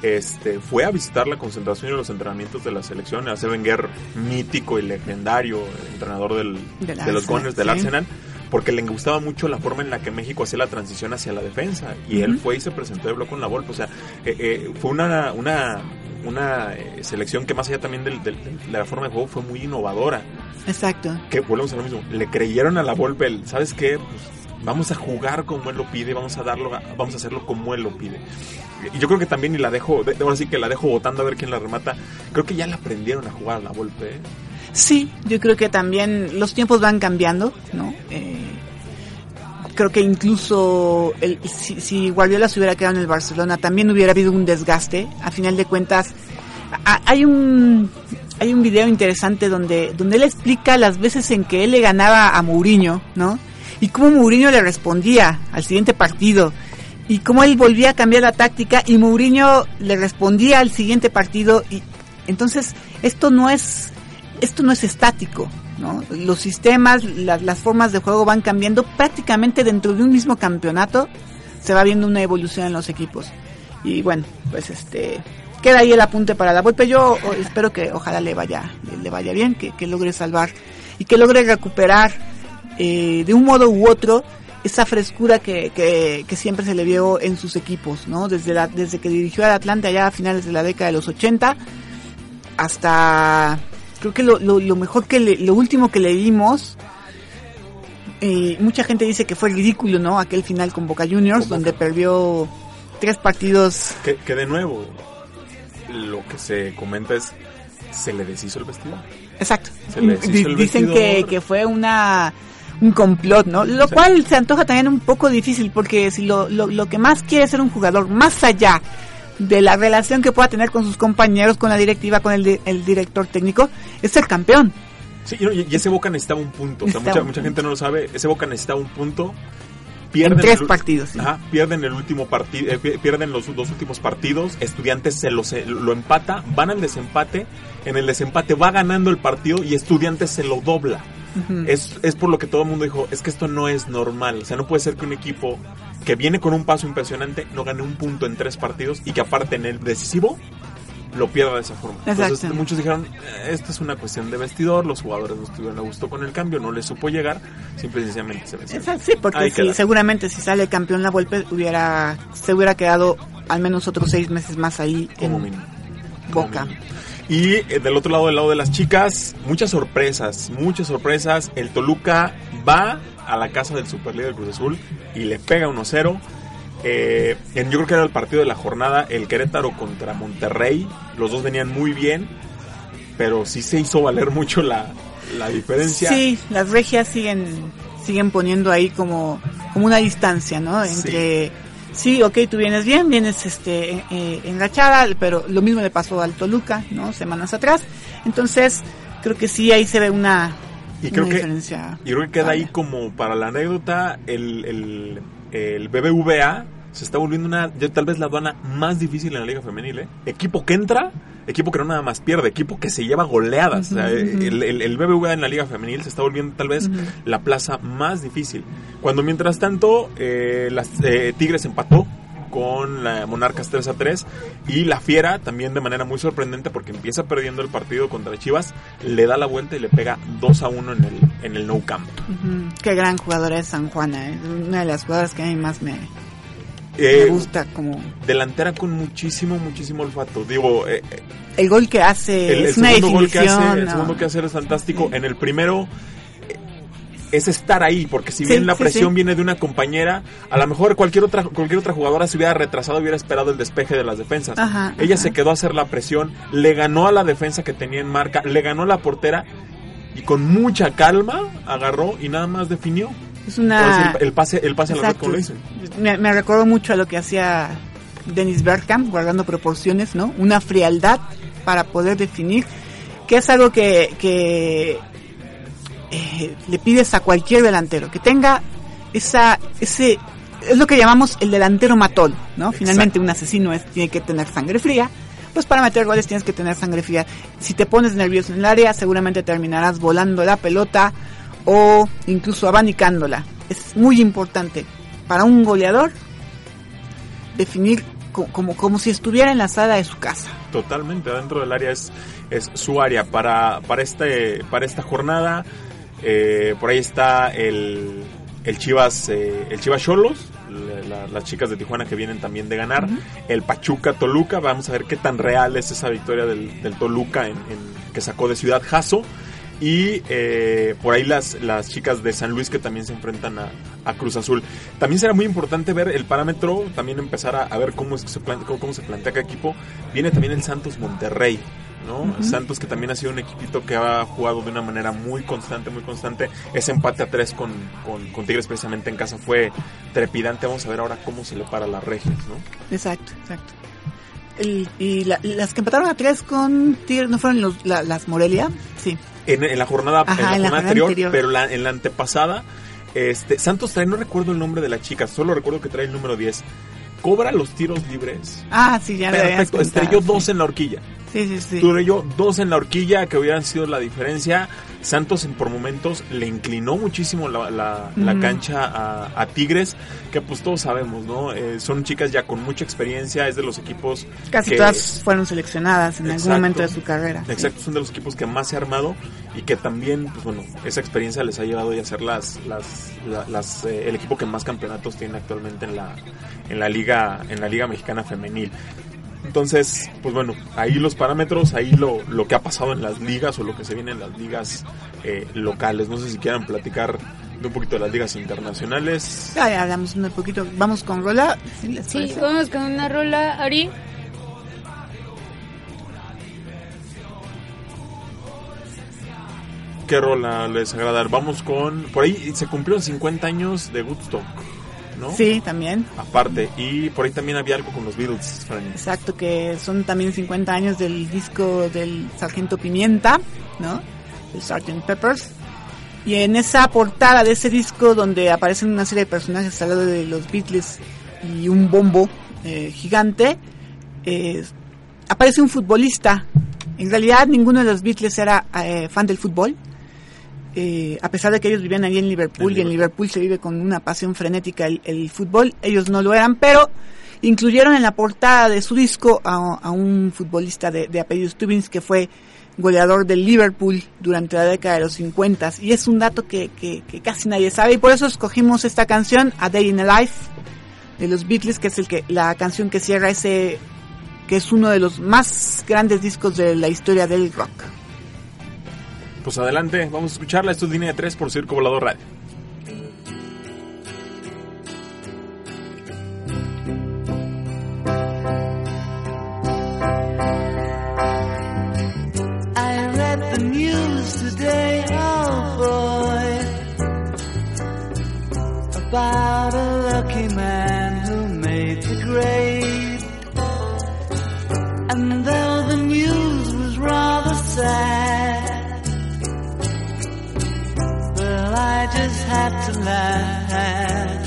este, fue a visitar la concentración y los entrenamientos de la selección. Arsène Wenger, mítico y legendario entrenador del, Del de los Gunners del sí. Arsenal, porque le gustaba mucho la forma en la que México hacía la transición hacia la defensa. Y él fue y se presentó de bloque con la Volpe. O sea, eh, eh, fue una, una, una eh, selección que más allá también del- del- de la forma de juego fue muy innovadora Exacto. que volvemos a lo mismo, le creyeron a la Volpe, el, ¿sabes qué? Pues vamos a jugar como él lo pide, vamos a darlo, vamos a hacerlo como él lo pide. Y yo creo que también, y la dejo, de- ahora sí que la dejo votando a ver quién la remata, creo que ya la aprendieron a jugar a la Volpe. ¿eh? Sí, yo creo que también los tiempos van cambiando, ¿no? Eh, creo que incluso el, si, si Guardiola se hubiera quedado en el Barcelona también hubiera habido un desgaste. A final de cuentas, hay un hay un video interesante donde donde él explica las veces en que él le ganaba a Mourinho, ¿no? Y cómo Mourinho le respondía al siguiente partido y cómo él volvía a cambiar la táctica y Mourinho le respondía al siguiente partido y entonces esto no es esto no es estático, ¿no? Los sistemas, la- las formas de juego van cambiando prácticamente dentro de un mismo campeonato. Se va viendo una evolución en los equipos. Y bueno, pues este queda ahí el apunte para la Volpe. Yo espero que ojalá le vaya le vaya bien, que, que logre salvar y que logre recuperar eh, de un modo u otro esa frescura que, que, que siempre se le vio en sus equipos, ¿no? Desde la, desde que dirigió al Atlante allá a finales de la década de los 80 hasta creo que lo, lo, lo mejor que le- lo último que le vimos eh, mucha gente dice que fue ridículo no aquel final con Boca Juniors Con Boca. donde perdió tres partidos Que, que de nuevo, lo que se comenta es, se le deshizo el vestido. exacto Se les hizo Di- el dicen que, que fue una un complot no lo Sí. cual se antoja también un poco difícil porque si lo, lo, lo que más quiere ser un jugador más allá de la relación que pueda tener con sus compañeros, con la directiva, con el, el director técnico, es ser campeón. Sí, y, ese Boca necesitaba un punto. O sea, mucha, mucha gente no lo sabe. Ese Boca necesitaba un punto. En tres el- partidos, sí. Ajá, pierden el último partido, pierden los dos últimos partidos. Estudiantes se lo, se lo empata, van al desempate. En el desempate va ganando el partido y Estudiantes se lo dobla. Es, es por lo que todo el mundo dijo, es que esto no es normal. O sea, no puede ser que un equipo que viene con un paso impresionante no gane un punto en tres partidos y que aparte en el decisivo lo pierda de esa forma. Entonces muchos dijeron, "Eh, esto es una cuestión de vestidor, los jugadores no estuvieron a gusto con el cambio, no les supo llegar, simple y sencillamente se venció. Esa- sí, porque queda. seguramente si sale campeón la Volpe hubiera, se hubiera quedado al menos otros seis meses más ahí Como en mínimo. Como Boca. mínimo. Y eh, del otro lado, del lado de las chicas, muchas sorpresas, muchas sorpresas. El Toluca va a la casa del superlíder Cruz Azul y le pega 1-0. Eh, yo creo que era el partido de la jornada, el Querétaro contra Monterrey. Los dos venían muy bien, pero sí se hizo valer mucho la, la diferencia. Sí, las regias siguen siguen poniendo ahí como como una distancia, ¿no? Entre sí, ok, tú vienes bien, vienes este eh, eh, enrachada, pero lo mismo le pasó al Toluca, ¿no? Semanas atrás. Entonces, creo que sí ahí se ve una, Y creo una que- diferencia. Y creo que queda ahí como para la anécdota, el, el, el BBVA se está volviendo una, ya tal vez la aduana más difícil en la liga femenil, ¿eh? Equipo que entra, equipo que no nada más pierde, equipo que se lleva goleadas. O sea, el, el- el BBVA en la liga femenil se está volviendo tal vez la plaza más difícil. Cuando mientras tanto, eh, las eh, Tigres empató con la Monarcas 3 a 3 y la Fiera también de manera muy sorprendente porque empieza perdiendo el partido contra Chivas, le da la vuelta y le pega 2 a 1 en el, en el No Camp. Qué gran jugadora es San Juana, ¿eh? una de las jugadoras que a mí más me, Eh, Me gusta como delantera con muchísimo, muchísimo olfato. Digo, eh, eh, el gol que hace el, el es una segundo gol que hace, el segundo que hace es fantástico. En el primero eh, es estar ahí, porque si Sí, bien la presión sí. viene de una compañera, a lo mejor cualquier otra cualquier otra jugadora se hubiera retrasado, hubiera esperado el despeje de las defensas. Ajá, Ella ajá. se quedó a hacer la presión, le ganó a la defensa que tenía en marca, le ganó a la portera y con mucha calma agarró y nada más definió. Es una decir, el pase, el pase a la red, Exacto. como dicen. Me, me recordó mucho a lo que hacía Dennis Bergkamp, guardando proporciones, ¿no? Una frialdad para poder definir, que es algo que, que eh, le pides a cualquier delantero, que tenga esa, ese, es lo que llamamos el delantero matón, ¿no? Finalmente un asesino es, tiene que tener sangre fría, pues para meter goles tienes que tener sangre fría. Si te pones nervioso en el área, seguramente terminarás volando la pelota o incluso abanicándola. Es muy importante para un goleador definir co- como, como si estuviera en la sala de su casa. Totalmente, adentro del área es, es su área para, para, este, para esta jornada. eh, por ahí está el, el Chivas eh, el Chivas Cholos, la- la- las chicas de Tijuana que vienen también de ganar. El Pachuca Toluca, vamos a ver qué tan real es esa victoria del, del Toluca en, en- que sacó de Ciudad Jaso. Y eh, por ahí las, las chicas de San Luis que también se enfrentan a, a Cruz Azul. También será muy importante ver el parámetro, también empezar a, a ver cómo, es que se plantea, cómo, cómo se plantea cada equipo. Viene también el Santos Monterrey. ¿no? Santos que también ha sido un equipito que ha jugado de una manera muy constante, muy constante. Ese empate a tres con, con, con Tigres precisamente en casa fue trepidante. Vamos a ver ahora cómo se le para las regias, ¿no? Exacto, exacto. El- y la- las que empataron a tres con Tigres, ¿no fueron los- la- las Morelia? Sí. En, en la jornada, Ajá, en la jornada anterior, anterior. pero la- en la antepasada, este, Santos trae, no recuerdo el nombre de la chica, solo recuerdo que trae el número 10. Cobra los tiros libres. Ah, sí, ya Perfecto, estrelló sí. dos en la horquilla. Sí, sí, sí. Estrelló dos en la horquilla que hubieran sido la diferencia. Santos en por momentos le inclinó muchísimo la, la- la cancha a, a Tigres, que pues todos sabemos, ¿no? Eh, son chicas ya con mucha experiencia, es de los equipos Casi que- todas fueron seleccionadas en Exacto. algún momento de su carrera. sí. Exacto, son de los equipos que más se ha armado y que también, pues bueno, esa experiencia les ha llevado ya a ser las, las, la- las, eh, el equipo que más campeonatos tiene actualmente en la, en la liga, en la liga mexicana femenil. Entonces, pues bueno, ahí los parámetros, ahí lo, lo que ha pasado en las ligas o lo que se viene en las ligas eh, locales. No sé si quieran platicar de un poquito de las ligas internacionales. Ya, ya hablamos un poquito. Vamos con Rola. ¿Sí, vamos con una rola, Ari. ¿Qué rola les agrada? Vamos con... Por ahí se cumplieron 50 años de Woodstock, ¿no? Sí, también. aparte. Y por ahí también había algo con los Beatles, Fran. Exacto, que son también 50 años del disco del Sargento Pimienta, ¿no? El Sgt. Peppers. Y en esa portada de ese disco donde aparecen una serie de personajes al lado de los Beatles y un bombo eh, gigante, eh, aparece un futbolista. En realidad ninguno de los Beatles era eh, fan del fútbol. Eh, a pesar de que ellos vivían allí en Liverpool En y en Liverpool se vive con una pasión frenética el, el fútbol, ellos no lo eran, pero incluyeron en la portada de su disco a, a un futbolista de, de apellido Stubbins que fue goleador del Liverpool durante la década de los 50 y es un dato que, que, que casi nadie sabe y por eso escogimos esta canción A Day in the Life de los Beatles que es el que la canción que cierra ese que es uno de los más grandes discos de la historia del rock. Pues adelante, vamos a escucharla. Esto es línea de 3 por Circo Volador Radio. Oh about a lucky man who made the grade. And though the news was rather sad, had to laugh.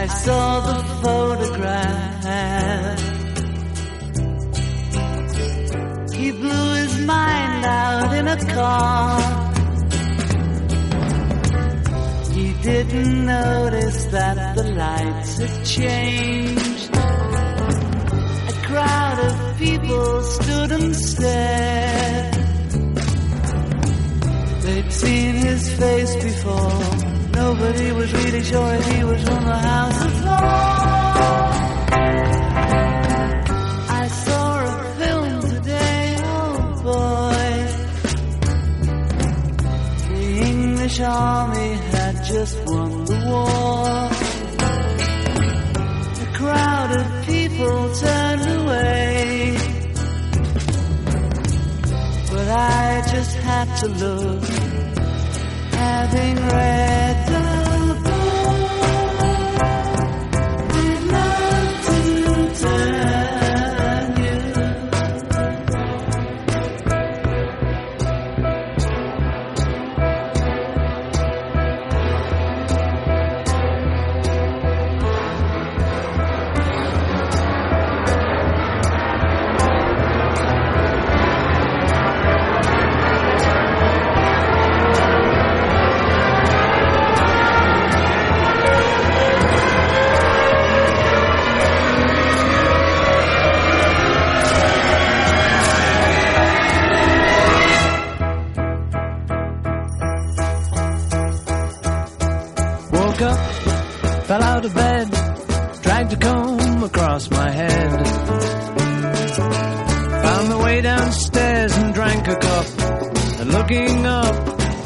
I saw the photograph. He blew his mind out in a car. He didn't notice that the lights had changed. A crowd of people stood and stared. They'd seen his face before, nobody was really sure he was from the house of I saw a film today, oh boy. The English army had just won the war. A crowd of people turned away. But I just had to look, having read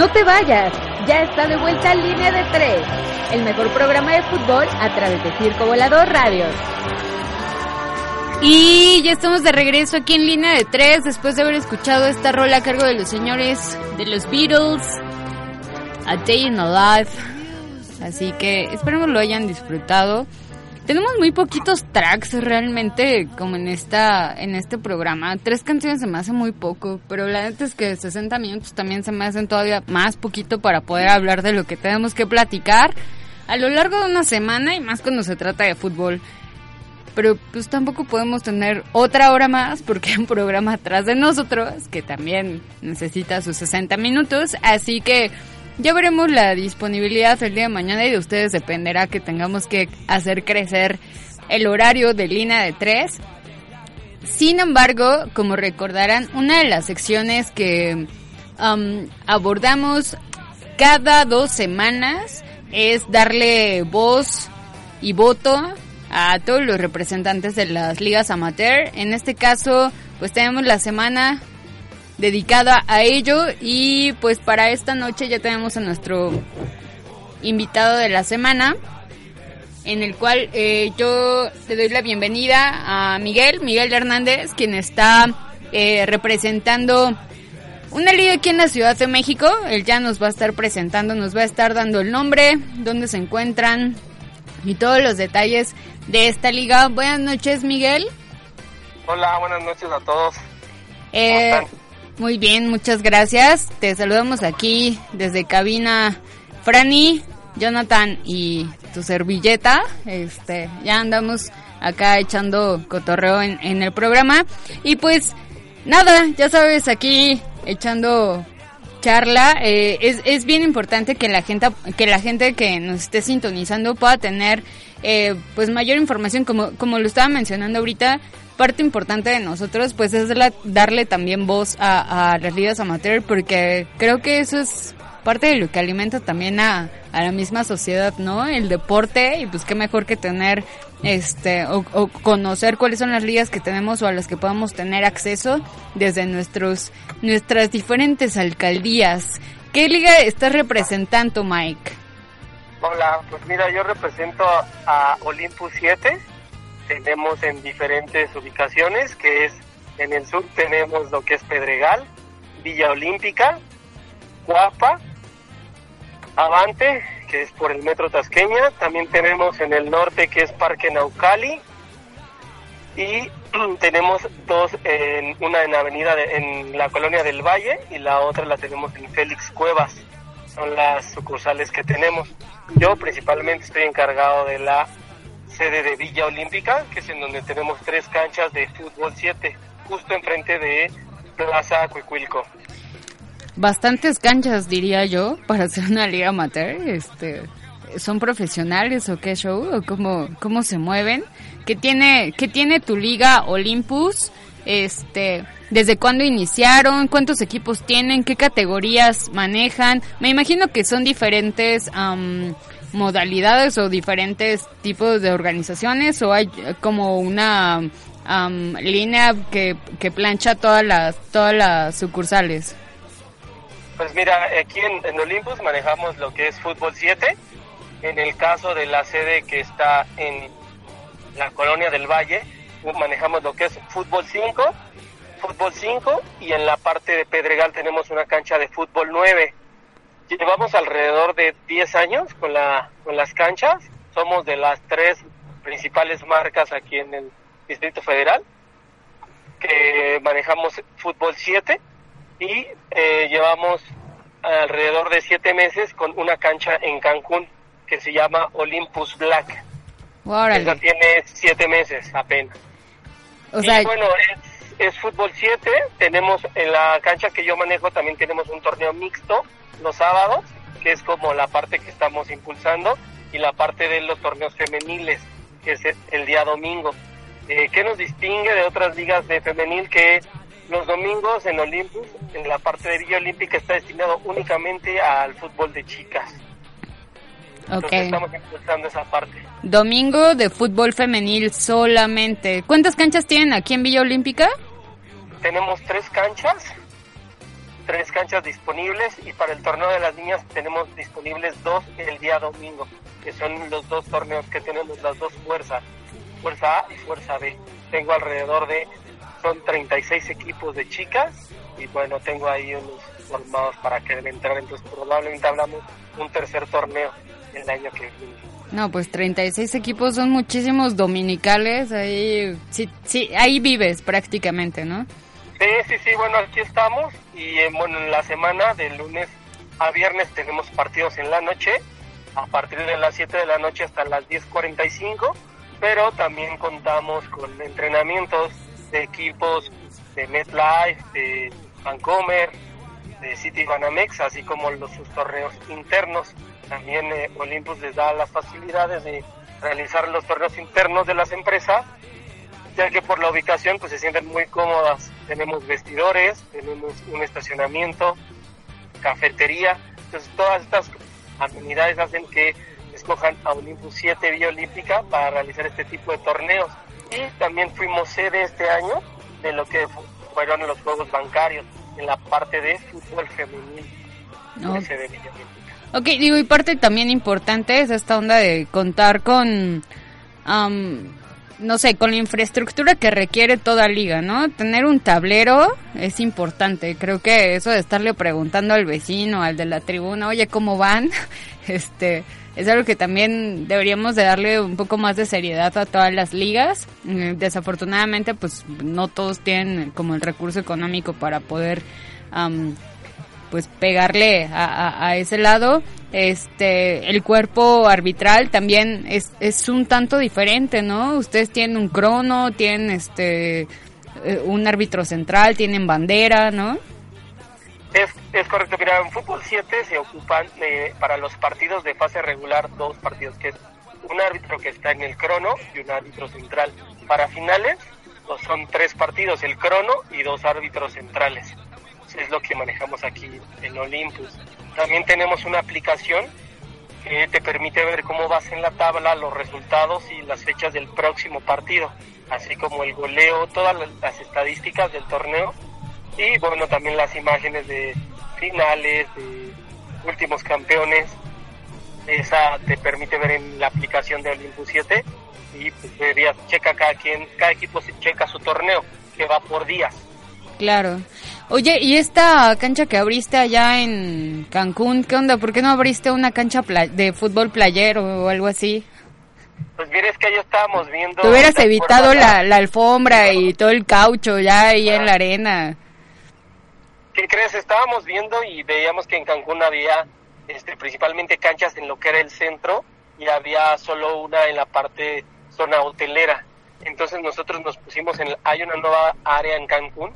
No te vayas, ya está de vuelta Línea de Tres, el mejor programa de fútbol a través de Circo Volador Radio. Y ya estamos de regreso aquí en línea de tres después de haber escuchado esta rola a cargo de los señores de los Beatles, A Day in the Life. Así que esperemos lo hayan disfrutado. Tenemos muy poquitos tracks realmente como en esta en este programa. Tres canciones se me hace muy poco, pero la neta es que 60 minutos también se me hacen todavía más poquito para poder hablar de lo que tenemos que platicar a lo largo de una semana y más cuando se trata de fútbol pero pues tampoco podemos tener otra hora más porque hay un programa atrás de nosotros que también necesita sus 60 minutos, así que ya veremos la disponibilidad el día de mañana y de ustedes dependerá que tengamos que hacer crecer el horario de línea de tres. Sin embargo, como recordarán, una de las secciones que um, abordamos cada dos semanas es darle voz y voto a todos los representantes de las ligas amateur. En este caso, pues tenemos la semana dedicada a ello y pues para esta noche ya tenemos a nuestro invitado de la semana en el cual eh, yo te doy la bienvenida a Miguel, Miguel Hernández, quien está eh, representando una liga aquí en la Ciudad de México. Él ya nos va a estar presentando, nos va a estar dando el nombre, dónde se encuentran y todos los detalles de esta liga. Buenas noches, Miguel. Hola, buenas noches a todos. Eh, ¿Cómo están? Muy bien, muchas gracias. Te saludamos aquí desde cabina Franny, Jonathan y tu servilleta. Este, ya andamos acá echando cotorreo en, en el programa. Y pues nada, ya sabes, aquí echando charla. eh, es, es bien importante que la gente que la gente que nos esté sintonizando pueda tener eh, pues mayor información como como lo estaba mencionando ahorita parte importante de nosotros pues es la- darle también voz a, a las ligas amateur porque creo que eso es parte de lo que alimenta también a, a la misma sociedad, ¿no? El deporte y pues qué mejor que tener este o, conocer cuáles son las ligas que tenemos o a las que podamos tener acceso desde nuestros nuestras diferentes alcaldías. ¿Qué liga estás representando, Mike? Hola, pues mira, yo represento a Olympus 7. Tenemos en diferentes ubicaciones, que es en el sur tenemos lo que es Pedregal, Villa Olímpica, Guapa, Avante, que es por el metro Tasqueña. También tenemos en el norte que es Parque Naucali. Y tenemos dos, en, una en Avenida de- en la Colonia del Valle y la otra la tenemos en Félix Cuevas. son las sucursales que tenemos. Yo principalmente estoy encargado de la sede de Villa Olímpica, que es en donde tenemos tres canchas de fútbol 7, justo enfrente de Plaza Cuicuilco. Bastantes canchas, diría yo, para hacer una liga amateur. Este, ¿Son profesionales o qué show? ¿O cómo, cómo se mueven? ¿Qué tiene, qué tiene tu liga Olympus? Este, ¿Desde cuándo iniciaron? ¿Cuántos equipos tienen? ¿Qué categorías manejan? Me imagino que son diferentes am, modalidades o diferentes tipos de organizaciones o hay como una línea que, que plancha todas las, todas las sucursales. Pues mira, aquí en, en Olympus manejamos lo que es fútbol 7. En el caso de la sede que está en la colonia del Valle, manejamos lo que es fútbol 5, fútbol 5 y en la parte de Pedregal tenemos una cancha de fútbol 9. Llevamos alrededor de 10 años con, la, con las canchas. Somos de las tres principales marcas aquí en el Distrito Federal que manejamos fútbol 7 y eh, llevamos alrededor de 7 meses con una cancha en Cancún que se llama Olympus Black. Órale. Esa tiene 7 meses apenas. O sea, y bueno, es, es fútbol 7. Tenemos en la cancha que yo manejo también tenemos un torneo mixto los sábados, que es como la parte que estamos impulsando, y la parte de los torneos femeniles, que es el día domingo. Eh, ¿Qué nos distingue de otras ligas de femenil? Que los domingos en Olympus, en la parte de Villa Olímpica, está destinado únicamente al fútbol de chicas. ok. Entonces estamos impulsando esa parte. Domingo de fútbol femenil solamente. ¿Cuántas canchas tienen aquí en Villa Olímpica? Tenemos tres canchas, tres canchas disponibles y para el torneo de las niñas tenemos disponibles dos el día domingo, que son los dos torneos que tenemos, las dos fuerzas, Fuerza A y Fuerza B. Tengo alrededor de, son 36 equipos de chicas y bueno, tengo ahí unos formados para que deben entrar, entonces probablemente hablamos un tercer torneo el año que viene. No, pues 36 equipos son muchísimos dominicales. Ahí, sí, sí, ahí vives prácticamente, ¿no? Sí, sí, sí, bueno, aquí estamos y eh, bueno, en la semana de lunes a viernes tenemos partidos en la noche, a partir de las 7 de la noche hasta las 10.45, pero también contamos con entrenamientos de equipos de MetLife, de Vancomer, de City Banamex, así como los sus torneos internos. También eh, Olympus les da las facilidades de realizar los torneos internos de las empresas ya que por la ubicación pues se sienten muy cómodas. Tenemos vestidores, tenemos un estacionamiento, cafetería, entonces todas estas amenidades hacen que escojan a Olympus 7 Vía Olímpica para realizar este tipo de torneos. Y también fuimos sede este año de lo que fueron los Juegos Bancarios en la parte de fútbol femenil No. Ok, digo, y parte también importante es esta onda de contar con, am, no sé, con la infraestructura que requiere toda liga, ¿no? Tener un tablero es importante. Creo que eso de estarle preguntando al vecino, al de la tribuna, oye, ¿cómo van? Este, es algo que también deberíamos de darle un poco más de seriedad a todas las ligas. Eh, Desafortunadamente, pues no todos tienen como el recurso económico para poder pues pegarle a, a- a ese lado. Este, el cuerpo arbitral también es, es un tanto diferente, ¿no? Ustedes tienen un crono, tienen este eh, un árbitro central, tienen bandera, ¿no? Es, es correcto, mira, en fútbol 7 se ocupan eh, para los partidos de fase regular dos partidos, que es un árbitro que está en el crono y un árbitro central. Para finales pues, son tres partidos, el crono y dos árbitros centrales. Es lo que manejamos aquí en Olympus. También tenemos una aplicación que te permite ver cómo vas en la tabla, los resultados y las fechas del próximo partido, así como el goleo, todas las estadísticas del torneo y bueno, también las imágenes de finales, de últimos campeones. Esa te permite ver en la aplicación de Olympus 7 y pues verías, checa cada quien, cada equipo se checa su torneo, que va por días. Claro. Oye, ¿y esta cancha que abriste allá en Cancún, qué onda? ¿Por qué no abriste una cancha de fútbol playero o algo así? Pues mira, es que ahí estábamos viendo... Te hubieras ¿te evitado la, la alfombra y todo el caucho ya ahí en la arena. ¿Qué crees? Estábamos viendo y veíamos que en Cancún había este, principalmente canchas en lo que era el centro y había solo una en la parte zona hotelera. Entonces nosotros nos pusimos en, hay una nueva área en Cancún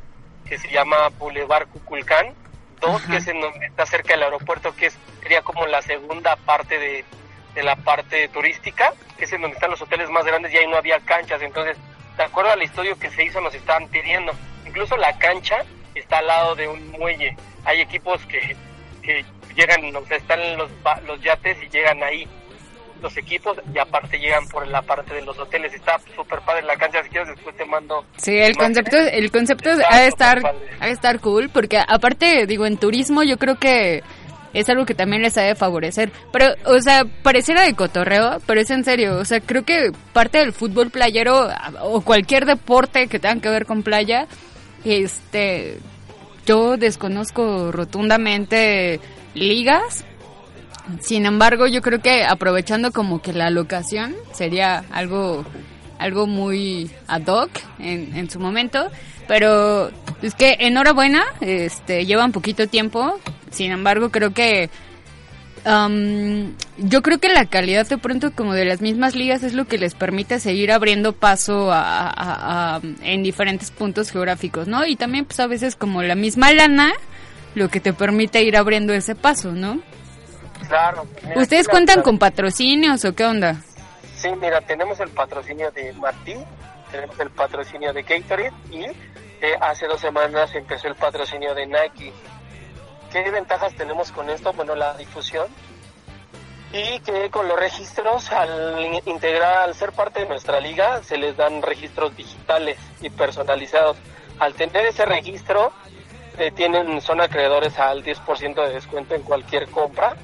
que se llama Boulevard Cuculcán, dos que es en donde está cerca del aeropuerto, que es, sería como la segunda parte de, de la parte turística, que es en donde están los hoteles más grandes y ahí no había canchas. Entonces, de acuerdo al estudio que se hizo, nos estaban pidiendo. Incluso la cancha está al lado de un muelle. Hay equipos que, que llegan, o sea, están los, los yates y llegan ahí los equipos y aparte llegan por la parte de los hoteles. Está súper padre la cancha, si quieres después te mando. Sí, el concepto, el concepto Está ha de estar, ha de estar cool, porque aparte, digo, en turismo yo creo que es algo que también les ha de favorecer. Pero, o sea, pareciera de cotorreo, pero es en serio. O sea, creo que parte del fútbol playero o cualquier deporte que tenga que ver con playa, este, yo desconozco rotundamente ligas. Sin embargo, yo creo que aprovechando como que la locación sería algo algo muy ad hoc en, en su momento, pero es que enhorabuena, este lleva un poquito tiempo, sin embargo creo que am, yo creo que la calidad de pronto como de las mismas ligas es lo que les permite seguir abriendo paso a, a- a- en diferentes puntos geográficos, ¿no? Y también pues a veces como la misma lana lo que te permite ir abriendo ese paso, ¿no? Claro. Mira, ¿Ustedes cuentan la- con patrocinios o qué onda? Sí, mira, tenemos el patrocinio de Martí, tenemos el patrocinio de Gatorade y eh, hace dos semanas empezó el patrocinio de Nike. ¿Qué ventajas tenemos con esto? Bueno, la difusión y que con los registros, al in- integrar, al ser parte de nuestra liga, se les dan registros digitales y personalizados. Al tener ese registro, eh, tienen, son acreedores al 10% de descuento en cualquier compra,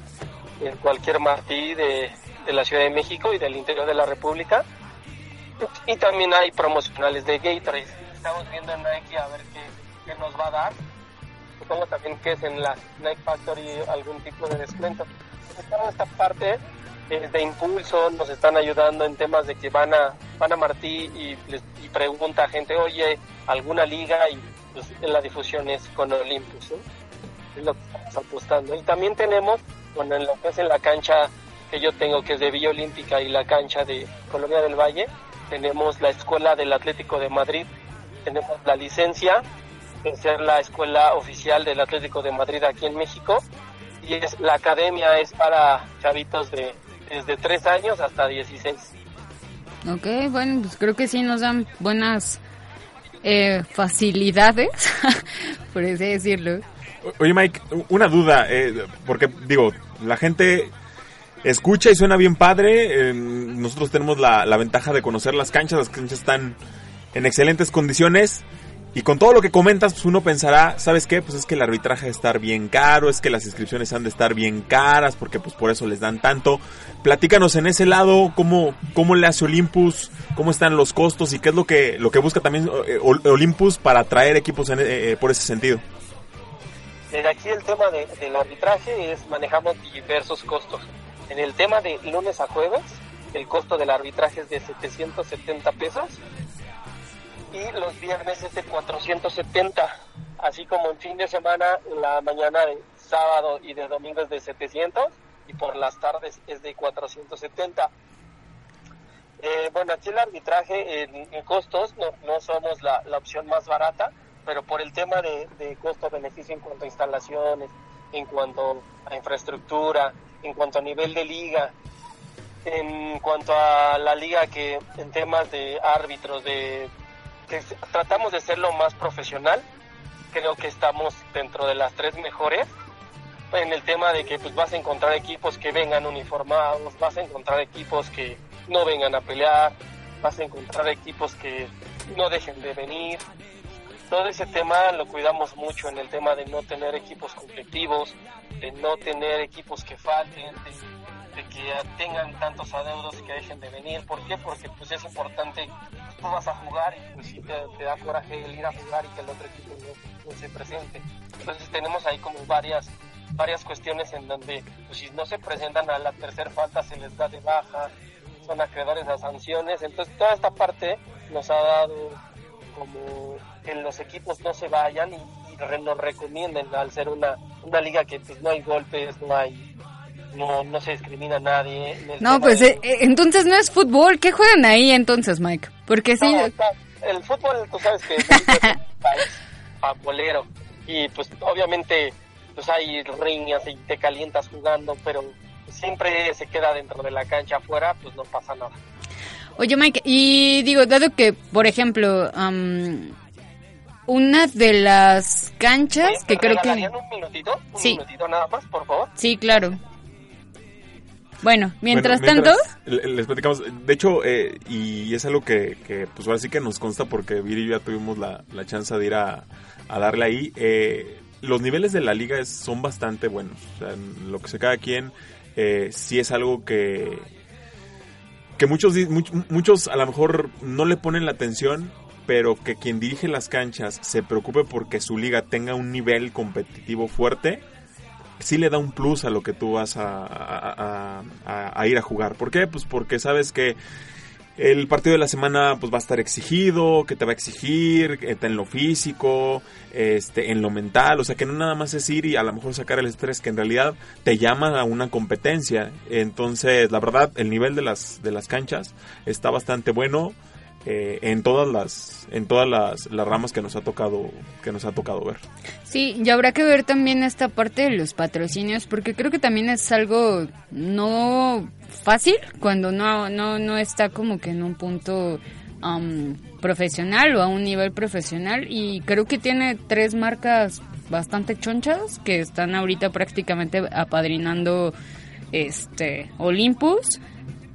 en cualquier Martí de, de la Ciudad de México y del interior de la República. Y también hay promocionales de Gatorade. Estamos viendo en Nike a ver qué nos va a dar. Supongo también que es en la Nike Factory algún tipo de descuento. Entonces, toda esta parte de impulso, nos están ayudando en temas de que van a van a Martí y, y pregunta a gente, oye, alguna liga y pues, la difusión es con Olympus. ¿no? Es lo que estamos apostando. Y también tenemos, bueno, en lo que es en la cancha que yo tengo, que es de Villa Olímpica y la cancha de Colonia del Valle, tenemos la Escuela del Atlético de Madrid, tenemos la licencia de ser la escuela oficial del Atlético de Madrid aquí en México y es la academia es para chavitos de desde 3 años hasta 16. Ok, bueno, pues creo que sí nos dan buenas eh, facilidades, por así decirlo. Oye, Mike, una duda, eh, porque digo, la gente escucha y suena bien padre. eh, nosotros tenemos la, la ventaja de conocer las canchas, las canchas están en excelentes condiciones. Y con todo lo que comentas, pues uno pensará, ¿sabes qué? Pues es que el arbitraje de estar bien caro, es que las inscripciones han de estar bien caras, porque pues por eso les dan tanto. Platícanos en ese lado, cómo, cómo le hace Olympus, cómo están los costos y qué es lo que, lo que busca también eh, Ol- Olympus para traer equipos en, eh, eh, por ese sentido. Desde aquí el tema de- del arbitraje es manejamos diversos costos. En el tema de lunes a jueves, el costo del arbitraje es de 770 pesos y los viernes es de 470, así como en fin de semana, la mañana de sábado y de domingo es de 700 y por las tardes es de 470. Eh, bueno, aquí el arbitraje en, en costos no, no somos la, la opción más barata, pero por el tema de, de costo-beneficio en cuanto a instalaciones, en cuanto a infraestructura, en cuanto a nivel de liga, en cuanto a la liga que en temas de árbitros, de tratamos de ser lo más profesional, creo que estamos dentro de las tres mejores en el tema de que pues vas a encontrar equipos que vengan uniformados, vas a encontrar equipos que no vengan a pelear, vas a encontrar equipos que no dejen de venir. Todo ese tema lo cuidamos mucho en el tema de no tener equipos conflictivos, de no tener equipos que falten, de que tengan tantos adeudos y que dejen de venir. ¿Por qué? Porque pues es importante, tú vas a jugar y pues sí te, te da coraje el ir a jugar y que el otro equipo no, no se presente. Entonces tenemos ahí como varias varias cuestiones en donde pues, si no se presentan a la tercera falta se les da de baja, son acreedores a sanciones, entonces toda esta parte nos ha dado como que los equipos no se vayan y, y nos recomienden al ser una, una liga que pues no hay golpes, no hay no, no se discrimina a nadie. No, pues eh, entonces no es fútbol. ¿Qué juegan ahí entonces, Mike? Porque sí. No, el fútbol, tú sabes que es futbolero y pues obviamente pues hay riñas y te calientas jugando, pero siempre se queda dentro de la cancha afuera, pues no pasa nada. Oye, Mike, y digo, dado que, por ejemplo, am, una de las canchas que ¿me creo que... un minutito? Un Sí. minutito nada más, por favor. Sí, claro. Bueno, mientras Bueno, tanto... le- Les platicamos. De hecho, eh, y es algo que, que, pues ahora sí que nos consta porque Viri y yo ya tuvimos la, la chance de ir a, a darle ahí. Eh, los niveles de la liga es- son bastante buenos. O sea, en lo que se cada quien, eh, sí es algo que, que muchos, much- muchos a lo mejor no le ponen la atención, pero que quien dirige las canchas se preocupe porque su liga tenga un nivel competitivo fuerte, sí le da un plus a lo que tú vas a, a- ir a jugar. ¿Por qué? Pues porque sabes que el partido de la semana pues va a estar exigido, que te va a exigir, eh, en lo físico, este, en lo mental, o sea que no nada más es ir y a lo mejor sacar el estrés, que en realidad te llama a una competencia. Entonces, la verdad, el nivel de las, de las canchas está bastante bueno. Eh, en todas las en todas las, las ramas que nos ha tocado que nos ha tocado ver Sí, y habrá que ver también esta parte de los patrocinios, porque creo que también es algo no fácil cuando no, no, no está como que en un punto am, profesional o a un nivel profesional. Y creo que tiene tres marcas bastante chonchas que están ahorita prácticamente apadrinando este Olympus.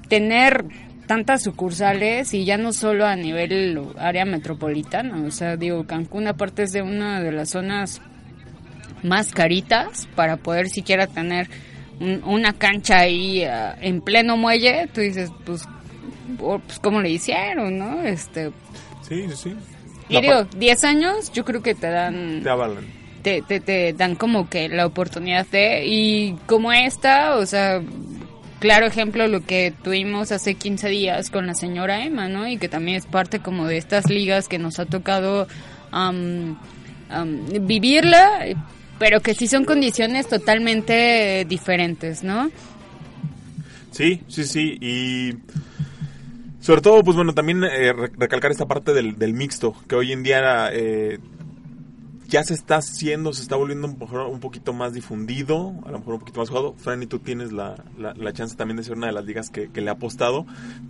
Tener tantas sucursales y ya no solo a nivel área metropolitana, o sea, digo, Cancún aparte es de una de las zonas más caritas para poder siquiera tener un- una cancha ahí ah, en pleno muelle, tú dices, pues, pues cómo le hicieron, ¿no? Este, sí sí sí y digo, 10 años yo creo que te dan te avalan te, te, te dan como que la oportunidad de y como esta, o sea, claro ejemplo lo que tuvimos hace 15 días con la señora Emma, ¿no? Y que también es parte como de estas ligas que nos ha tocado am, vivirla, pero que sí son condiciones totalmente diferentes, ¿no? Sí, sí, sí. Y sobre todo, pues bueno, también eh, re- recalcar esta parte del, del mixto, que hoy en día eh, ya se está haciendo, se está volviendo un, un poquito más difundido, a lo mejor un poquito más jugado. Fran, y tú tienes la, la, la chance también de ser una de las ligas que, que le ha apostado,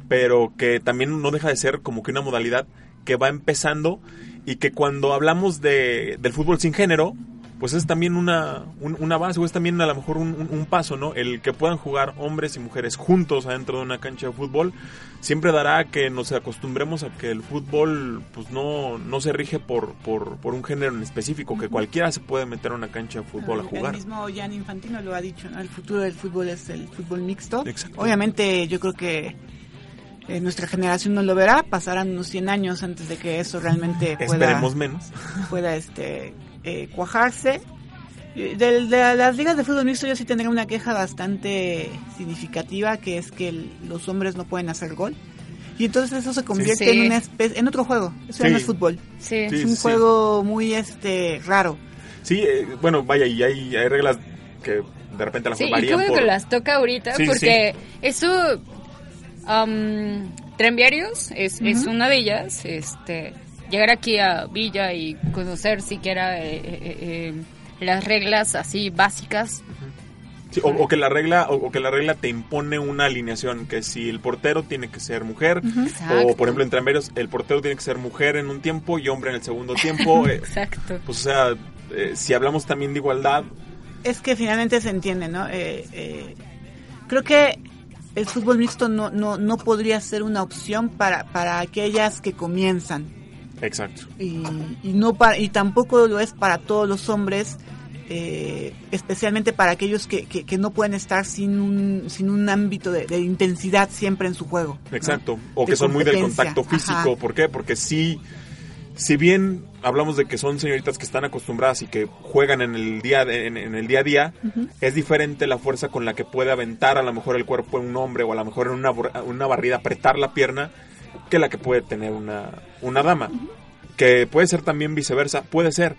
pero que también no deja de ser como que una modalidad que va empezando y que cuando hablamos de, del fútbol sin género, pues es también una, un- base o es también a lo mejor un, un- un paso, ¿no? El que puedan jugar hombres y mujeres juntos adentro de una cancha de fútbol siempre dará que nos acostumbremos a que el fútbol pues no, no se rige por, por, por un género en específico, que cualquiera se puede meter a una cancha de fútbol a El jugar. mismo Jan Infantino lo ha dicho, ¿no? El futuro del fútbol es el fútbol mixto. Exacto. Obviamente yo creo que eh, nuestra generación no lo verá, pasarán unos 100 años antes de que eso realmente pueda, Esperemos menos. pueda este, eh, cuajarse. Y del- De, las ligas de fútbol mixto yo sí tendría una queja bastante significativa, que es que el- los hombres no pueden hacer gol. Y entonces eso se convierte Sí. en una especie, en otro juego. Eso Sí. no es fútbol. Sí. Sí, es un sí. juego muy este raro. Sí, eh, bueno, vaya, y hay, hay reglas que de repente lo Sí, y bueno por... que las toca ahorita, Sí, porque eso, um, Tranviarios es, es una de ellas, este, llegar aquí a Villa y conocer siquiera eh, eh, eh, las reglas así básicas, Sí, o, o que la regla o, o que la regla te impone una alineación que si el portero tiene que ser mujer Exacto. o por ejemplo en Tranveros el portero tiene que ser mujer en un tiempo y hombre en el segundo tiempo eh, exacto. pues o sea eh, si hablamos también de igualdad Es que finalmente se entiende, ¿no? Eh, eh, creo que el fútbol mixto no, no, no podría ser una opción para, para aquellas que comienzan. Exacto Y, y, no para, y tampoco lo es para todos los hombres, eh, especialmente para aquellos que, que, que no pueden estar sin un, sin un ámbito de, de intensidad siempre en su juego. ¿no? exacto o que son muy del contacto físico Ajá. ¿por qué? porque sí si bien hablamos de que son señoritas que están acostumbradas y que juegan en el día en, en el día a día es diferente la fuerza con la que puede aventar a lo mejor el cuerpo de un hombre o a lo mejor en una, una barrida apretar la pierna que la que puede tener una, una dama que puede ser también viceversa puede ser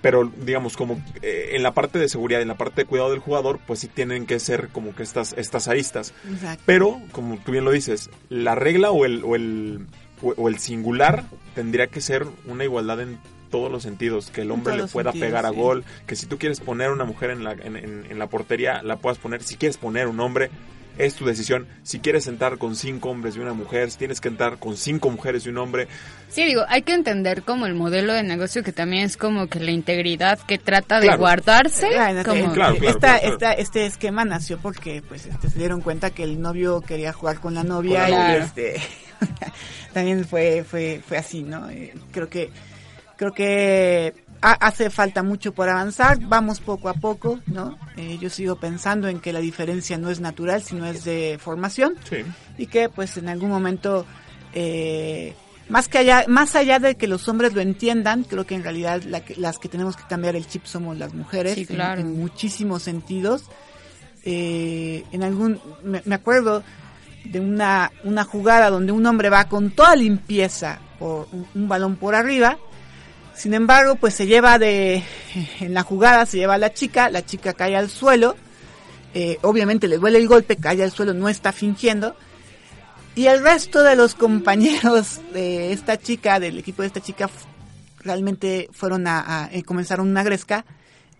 pero digamos como eh, en la parte de seguridad, en la parte de cuidado del jugador, pues sí tienen que ser como que estas, estas aristas. Exacto. Pero, como tú bien lo dices, la regla o el, o el, o, o el singular tendría que ser una igualdad en todos los sentidos, que el hombre le pueda sentidos, pegar a sí. gol, que si tú quieres poner una mujer en la, en, en- en la portería, la puedas poner, si quieres poner un hombre, es tu decisión, si quieres sentar con cinco hombres y una mujer, si tienes que entrar con cinco mujeres y un hombre, Sí, digo, hay que entender como el modelo de negocio que también es como que la integridad que trata de Claro. guardarse. Bueno, como- Claro, claro, esta- claro, claro. esta- este esquema nació porque pues este, se dieron cuenta que el novio quería jugar con la novia Con la y novia. este también fue fue fue así, ¿no? Eh, creo que creo que hace falta mucho por avanzar, vamos poco a poco, ¿no? Eh, yo sigo pensando en que la diferencia no es natural, sino es de formación sí. y que pues en algún momento eh, más que allá más allá de que los hombres lo entiendan creo que en realidad la que- las que tenemos que cambiar el chip somos las mujeres Sí, en- muchísimos sentidos Eh, en algún me, me acuerdo de una una jugada donde un hombre va con toda limpieza por un, un balón por arriba sin embargo pues se lleva de en la jugada se lleva a la chica la chica cae al suelo eh, obviamente le duele el golpe, cae al suelo, no está fingiendo. Y el resto de los compañeros de esta chica, del equipo de esta chica, realmente fueron a, a- eh, comenzaron una gresca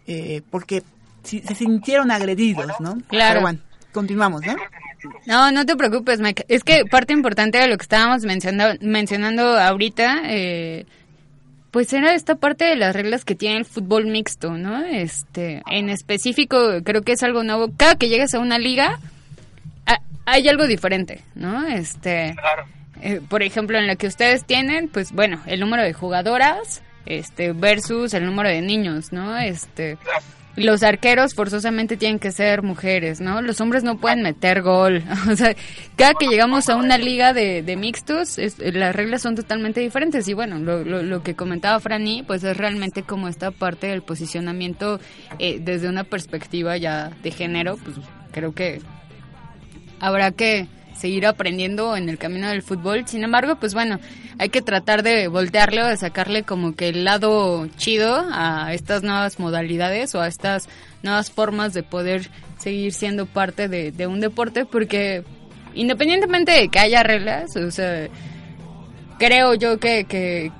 eh, porque si- se sintieron agredidos, ¿no? Claro. Pero bueno, continuamos, ¿no? No, no te preocupes, Mike. Es que parte importante de lo que estábamos mencionando, mencionando ahorita, eh, pues era esta parte de las reglas que tiene el fútbol mixto, ¿no? Este, en específico, creo que es algo nuevo. Cada que llegues a una liga, ha- hay algo diferente, ¿no? Este, Claro. eh, por ejemplo, en la que ustedes tienen, pues bueno, el número de jugadoras, este, versus el número de niños, ¿no? Este, los arqueros forzosamente tienen que ser mujeres, ¿no? Los hombres no pueden meter gol. O sea, cada que llegamos a una liga de, de mixtos, las reglas son totalmente diferentes. Y bueno, lo, lo, lo que comentaba Franny, pues es realmente como esta parte del posicionamiento eh, desde una perspectiva ya de género, pues creo que habrá que seguir aprendiendo en el camino del fútbol. Sin embargo, pues bueno, hay que tratar de voltearle o de sacarle como que el lado chido a estas nuevas modalidades o a estas nuevas formas de poder seguir siendo parte de, de un deporte porque independientemente de que haya reglas, o sea, creo yo que, que,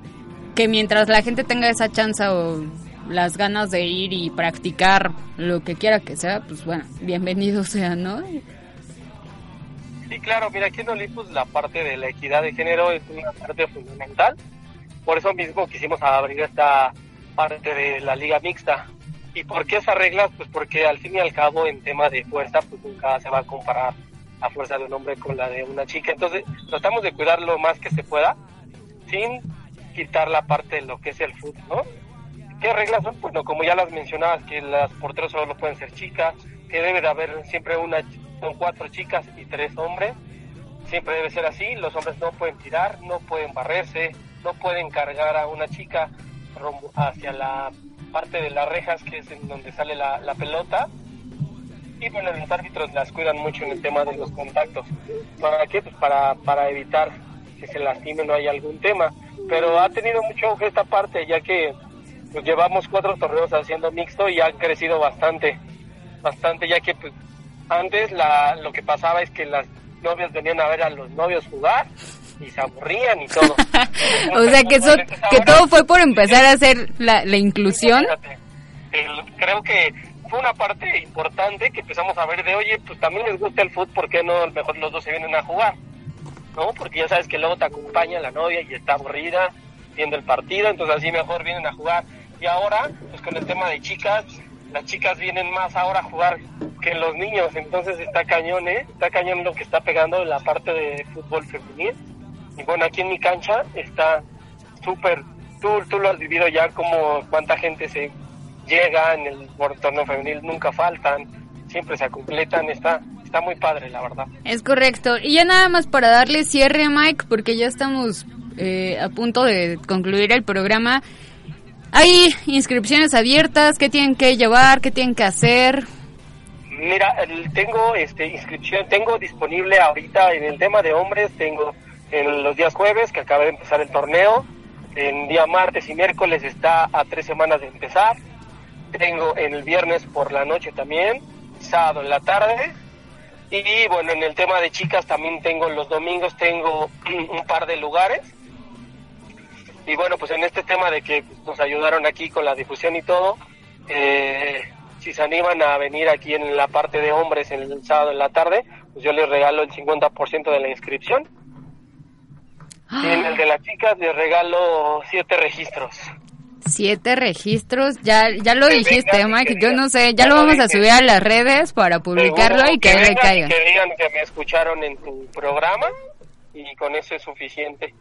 que mientras la gente tenga esa chance o las ganas de ir y practicar lo que quiera que sea, pues bueno, bienvenido sea, ¿no? Sí, claro, mira, aquí en Olympus la parte de la equidad de género es una parte fundamental. Por eso mismo quisimos abrir esta parte de la liga mixta. ¿Y por qué esas reglas? Pues porque al fin y al cabo en tema de fuerza, pues nunca se va a comparar la fuerza de un hombre con la de una chica. Entonces tratamos de cuidar lo más que se pueda sin quitar la parte de lo que es el fútbol, ¿no? ¿Qué reglas son? Bueno, como ya las mencionabas, que las porteros solo pueden ser chicas, que debe de haber siempre una, son cuatro chicas y tres hombres, siempre debe ser así, los hombres no pueden tirar, no pueden barrerse, no pueden cargar a una chica hacia la parte de las rejas, que es en donde sale la, pelota, y bueno, los árbitros las cuidan mucho en el tema de los contactos. ¿Para qué? Pues para, para evitar que se lastimen o haya algún tema. Pero ha tenido mucho auge esta parte, ya que pues, llevamos cuatro torneos haciendo mixto y ha crecido bastante, bastante, ya que pues, antes la, lo que pasaba es que las novias venían a ver a los novios jugar y se aburrían y todo. o sea que eso, que todo fue por empezar a hacer la, la inclusión. El- creo que fue una parte importante que empezamos a ver de, oye, pues también les gusta el fútbol, ¿por qué no? Mejor los dos se vienen a jugar, ¿no? Porque ya sabes que luego te acompaña la novia y está aburrida viendo el partido, entonces así mejor vienen a jugar. Y ahora, pues con el tema de chicas, las chicas vienen más ahora a jugar que los niños, entonces está cañón, ¿eh? Está cañón lo que está pegando en la parte de fútbol femenil. Y bueno, aquí en mi cancha está súper, tú, tú lo has vivido ya como cuánta gente se llega en el torneo femenil, nunca faltan, siempre se completan, está, está muy padre la verdad. Es correcto. Y ya nada más para darle cierre a Mike, porque ya estamos eh, a punto de concluir el programa. Hay inscripciones abiertas, ¿qué tienen que llevar? ¿Qué tienen que hacer? Mira, tengo este inscripción, tengo disponible ahorita en el tema de hombres, tengo en los días jueves que acaba de empezar el torneo, en día martes y miércoles está a tres semanas de empezar. Tengo en el viernes por la noche también, sábado en la tarde. Y bueno, en el tema de chicas también tengo los domingos, tengo un par de lugares. Y bueno, pues en este tema de que nos ayudaron aquí con la difusión y todo, eh, si se animan a venir aquí en la parte de hombres el sábado en la tarde, pues yo les regalo el 50% de la inscripción. Y en el de las chicas les regalo siete registros. Siete registros, ya ya lo Que dijiste, vengan, Mike, que yo no sé, Ya ya lo vamos a subir a las redes para publicarlo Seguro y que, le vengan y caigan. Que digan que me escucharon en tu programa y con eso es suficiente.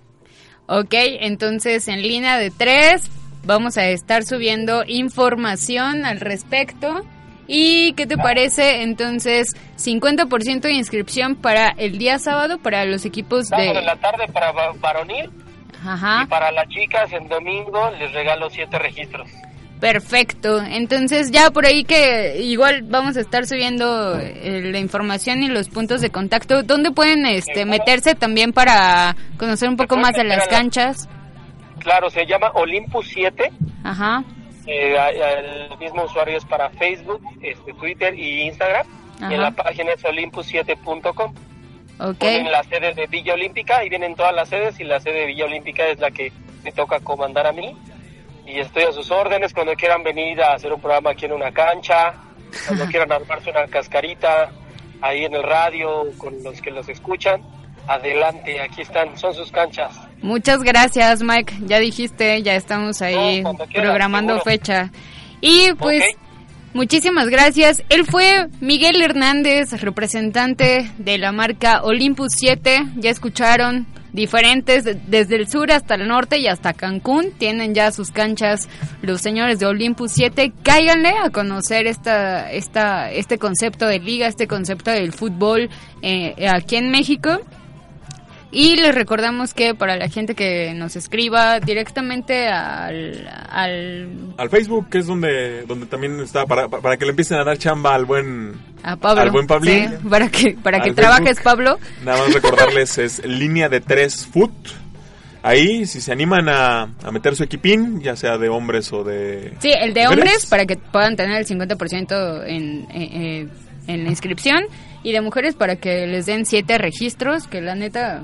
Ok, entonces en línea de tres vamos a estar subiendo información al respecto. ¿Y qué te parece entonces 50% de inscripción para el día sábado para los equipos Sábado de... en la tarde para va- varonil y Ajá, para las chicas en domingo les regalo siete registros. Perfecto. Entonces ya por ahí que igual vamos a estar subiendo eh, la información y los puntos de contacto. ¿Dónde pueden este, meterse también para conocer un poco más de las canchas? Claro, se llama Olympus 7. Ajá, eh, el mismo usuario es para Facebook, este, Twitter y Instagram. Ajá. Y en la página es olympus7.com. ok. Ponen la sede de Villa Olímpica y vienen todas las sedes y la sede de Villa Olímpica es la que me toca comandar a mí. Y estoy a sus órdenes cuando quieran venir a hacer un programa aquí en una cancha, cuando quieran armarse una cascarita ahí en el radio con los que los escuchan. Adelante, aquí están, son sus canchas. Muchas gracias, Mike. Ya dijiste, ya estamos ahí No, cuando quieras, programando seguro. fecha. Y pues, muchísimas gracias. Él fue Miguel Hernández, representante de la marca Olympus 7. Ya escucharon, diferentes, de- desde el sur hasta el norte y hasta Cancún. Tienen ya sus canchas los señores de Olympus 7. Cáiganle a conocer esta, esta, este concepto de liga, este concepto del fútbol eh, aquí en México. Y les recordamos que para la gente que nos escriba directamente al, al Al Facebook, que es donde, donde también está, para, para que le empiecen a dar chamba al buen, a Pablo, al buen Pablín. sí, para que para que trabajes Facebook. Pablo. Nada más recordarles, es línea de tres foot. Ahí, si se animan a, a meter su equipín, ya sea de hombres o de... Sí, el de mujeres, hombres para que puedan tener el 50% en, eh, eh, en la inscripción y de mujeres para que les den siete registros, que la neta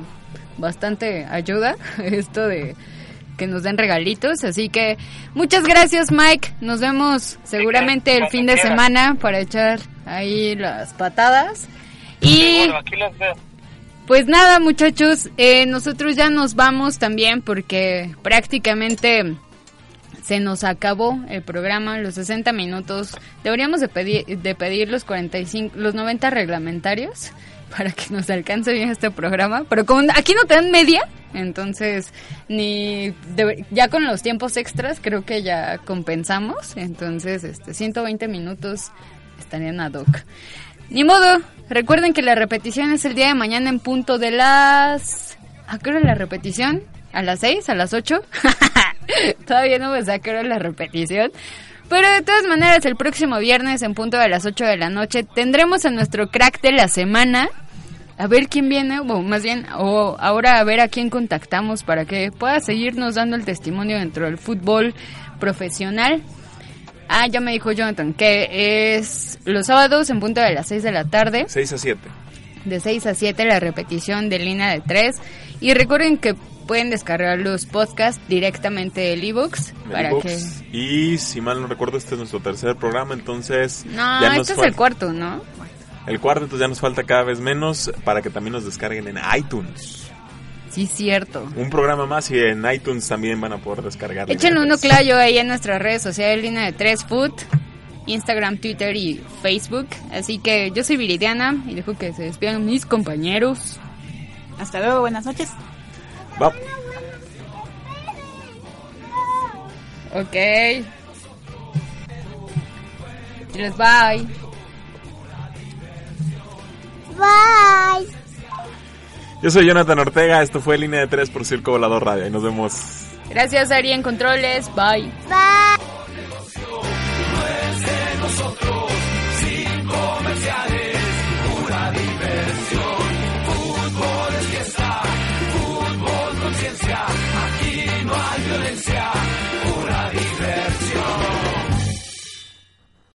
bastante ayuda esto de que nos den regalitos. Así que muchas gracias Mike, nos vemos seguramente el fin de semana para echar ahí las patadas. Y pues nada, muchachos, eh, nosotros ya nos vamos también porque prácticamente se nos acabó el programa, los 60 minutos. Deberíamos de pedir, de pedir los 45, los 90 reglamentarios para que nos alcance bien este programa. Pero como aquí no te dan media, entonces ni ya con los tiempos extras creo que ya compensamos. Entonces, este 120 minutos estarían ad hoc. Ni modo, recuerden que la repetición es el día de mañana en punto de las... ¿A qué hora la repetición? ¿A las 6? ¿A las 8? Todavía no me es la repetición. Pero de todas maneras, el próximo viernes en punto de las 8 de la noche tendremos a nuestro crack de la semana. A ver quién viene, o más bien, o ahora a ver a quién contactamos para que pueda seguirnos dando el testimonio dentro del fútbol profesional. Ah, ya me dijo Jonathan que es los sábados en punto de las 6 de la tarde, 6 a 7. de 6 a 7 la repetición de línea de 3. Y recuerden que pueden descargar los podcasts directamente del ebooks para que... Y si mal no recuerdo, este es nuestro tercer programa, entonces... No, ya nos este es el cuarto, ¿no? El cuarto, entonces ya nos falta cada vez menos para que también nos descarguen en iTunes. Sí, cierto. Un programa más y en iTunes también van a poder descargar. Échenle Línea uno clayo ahí en nuestras redes sociales, línea de 3 Foot, Instagram, Twitter y Facebook. Así que yo soy Viridiana y dejo que se despidan mis compañeros. Hasta luego, buenas noches. Va. Ok. Tres, bye. Bye. Yo soy Jonathan Ortega, esto fue Línea de 3 por Circo Volador Radio y nos vemos. Gracias Ari en Controles, bye. Bye. más violencia, pura diversión.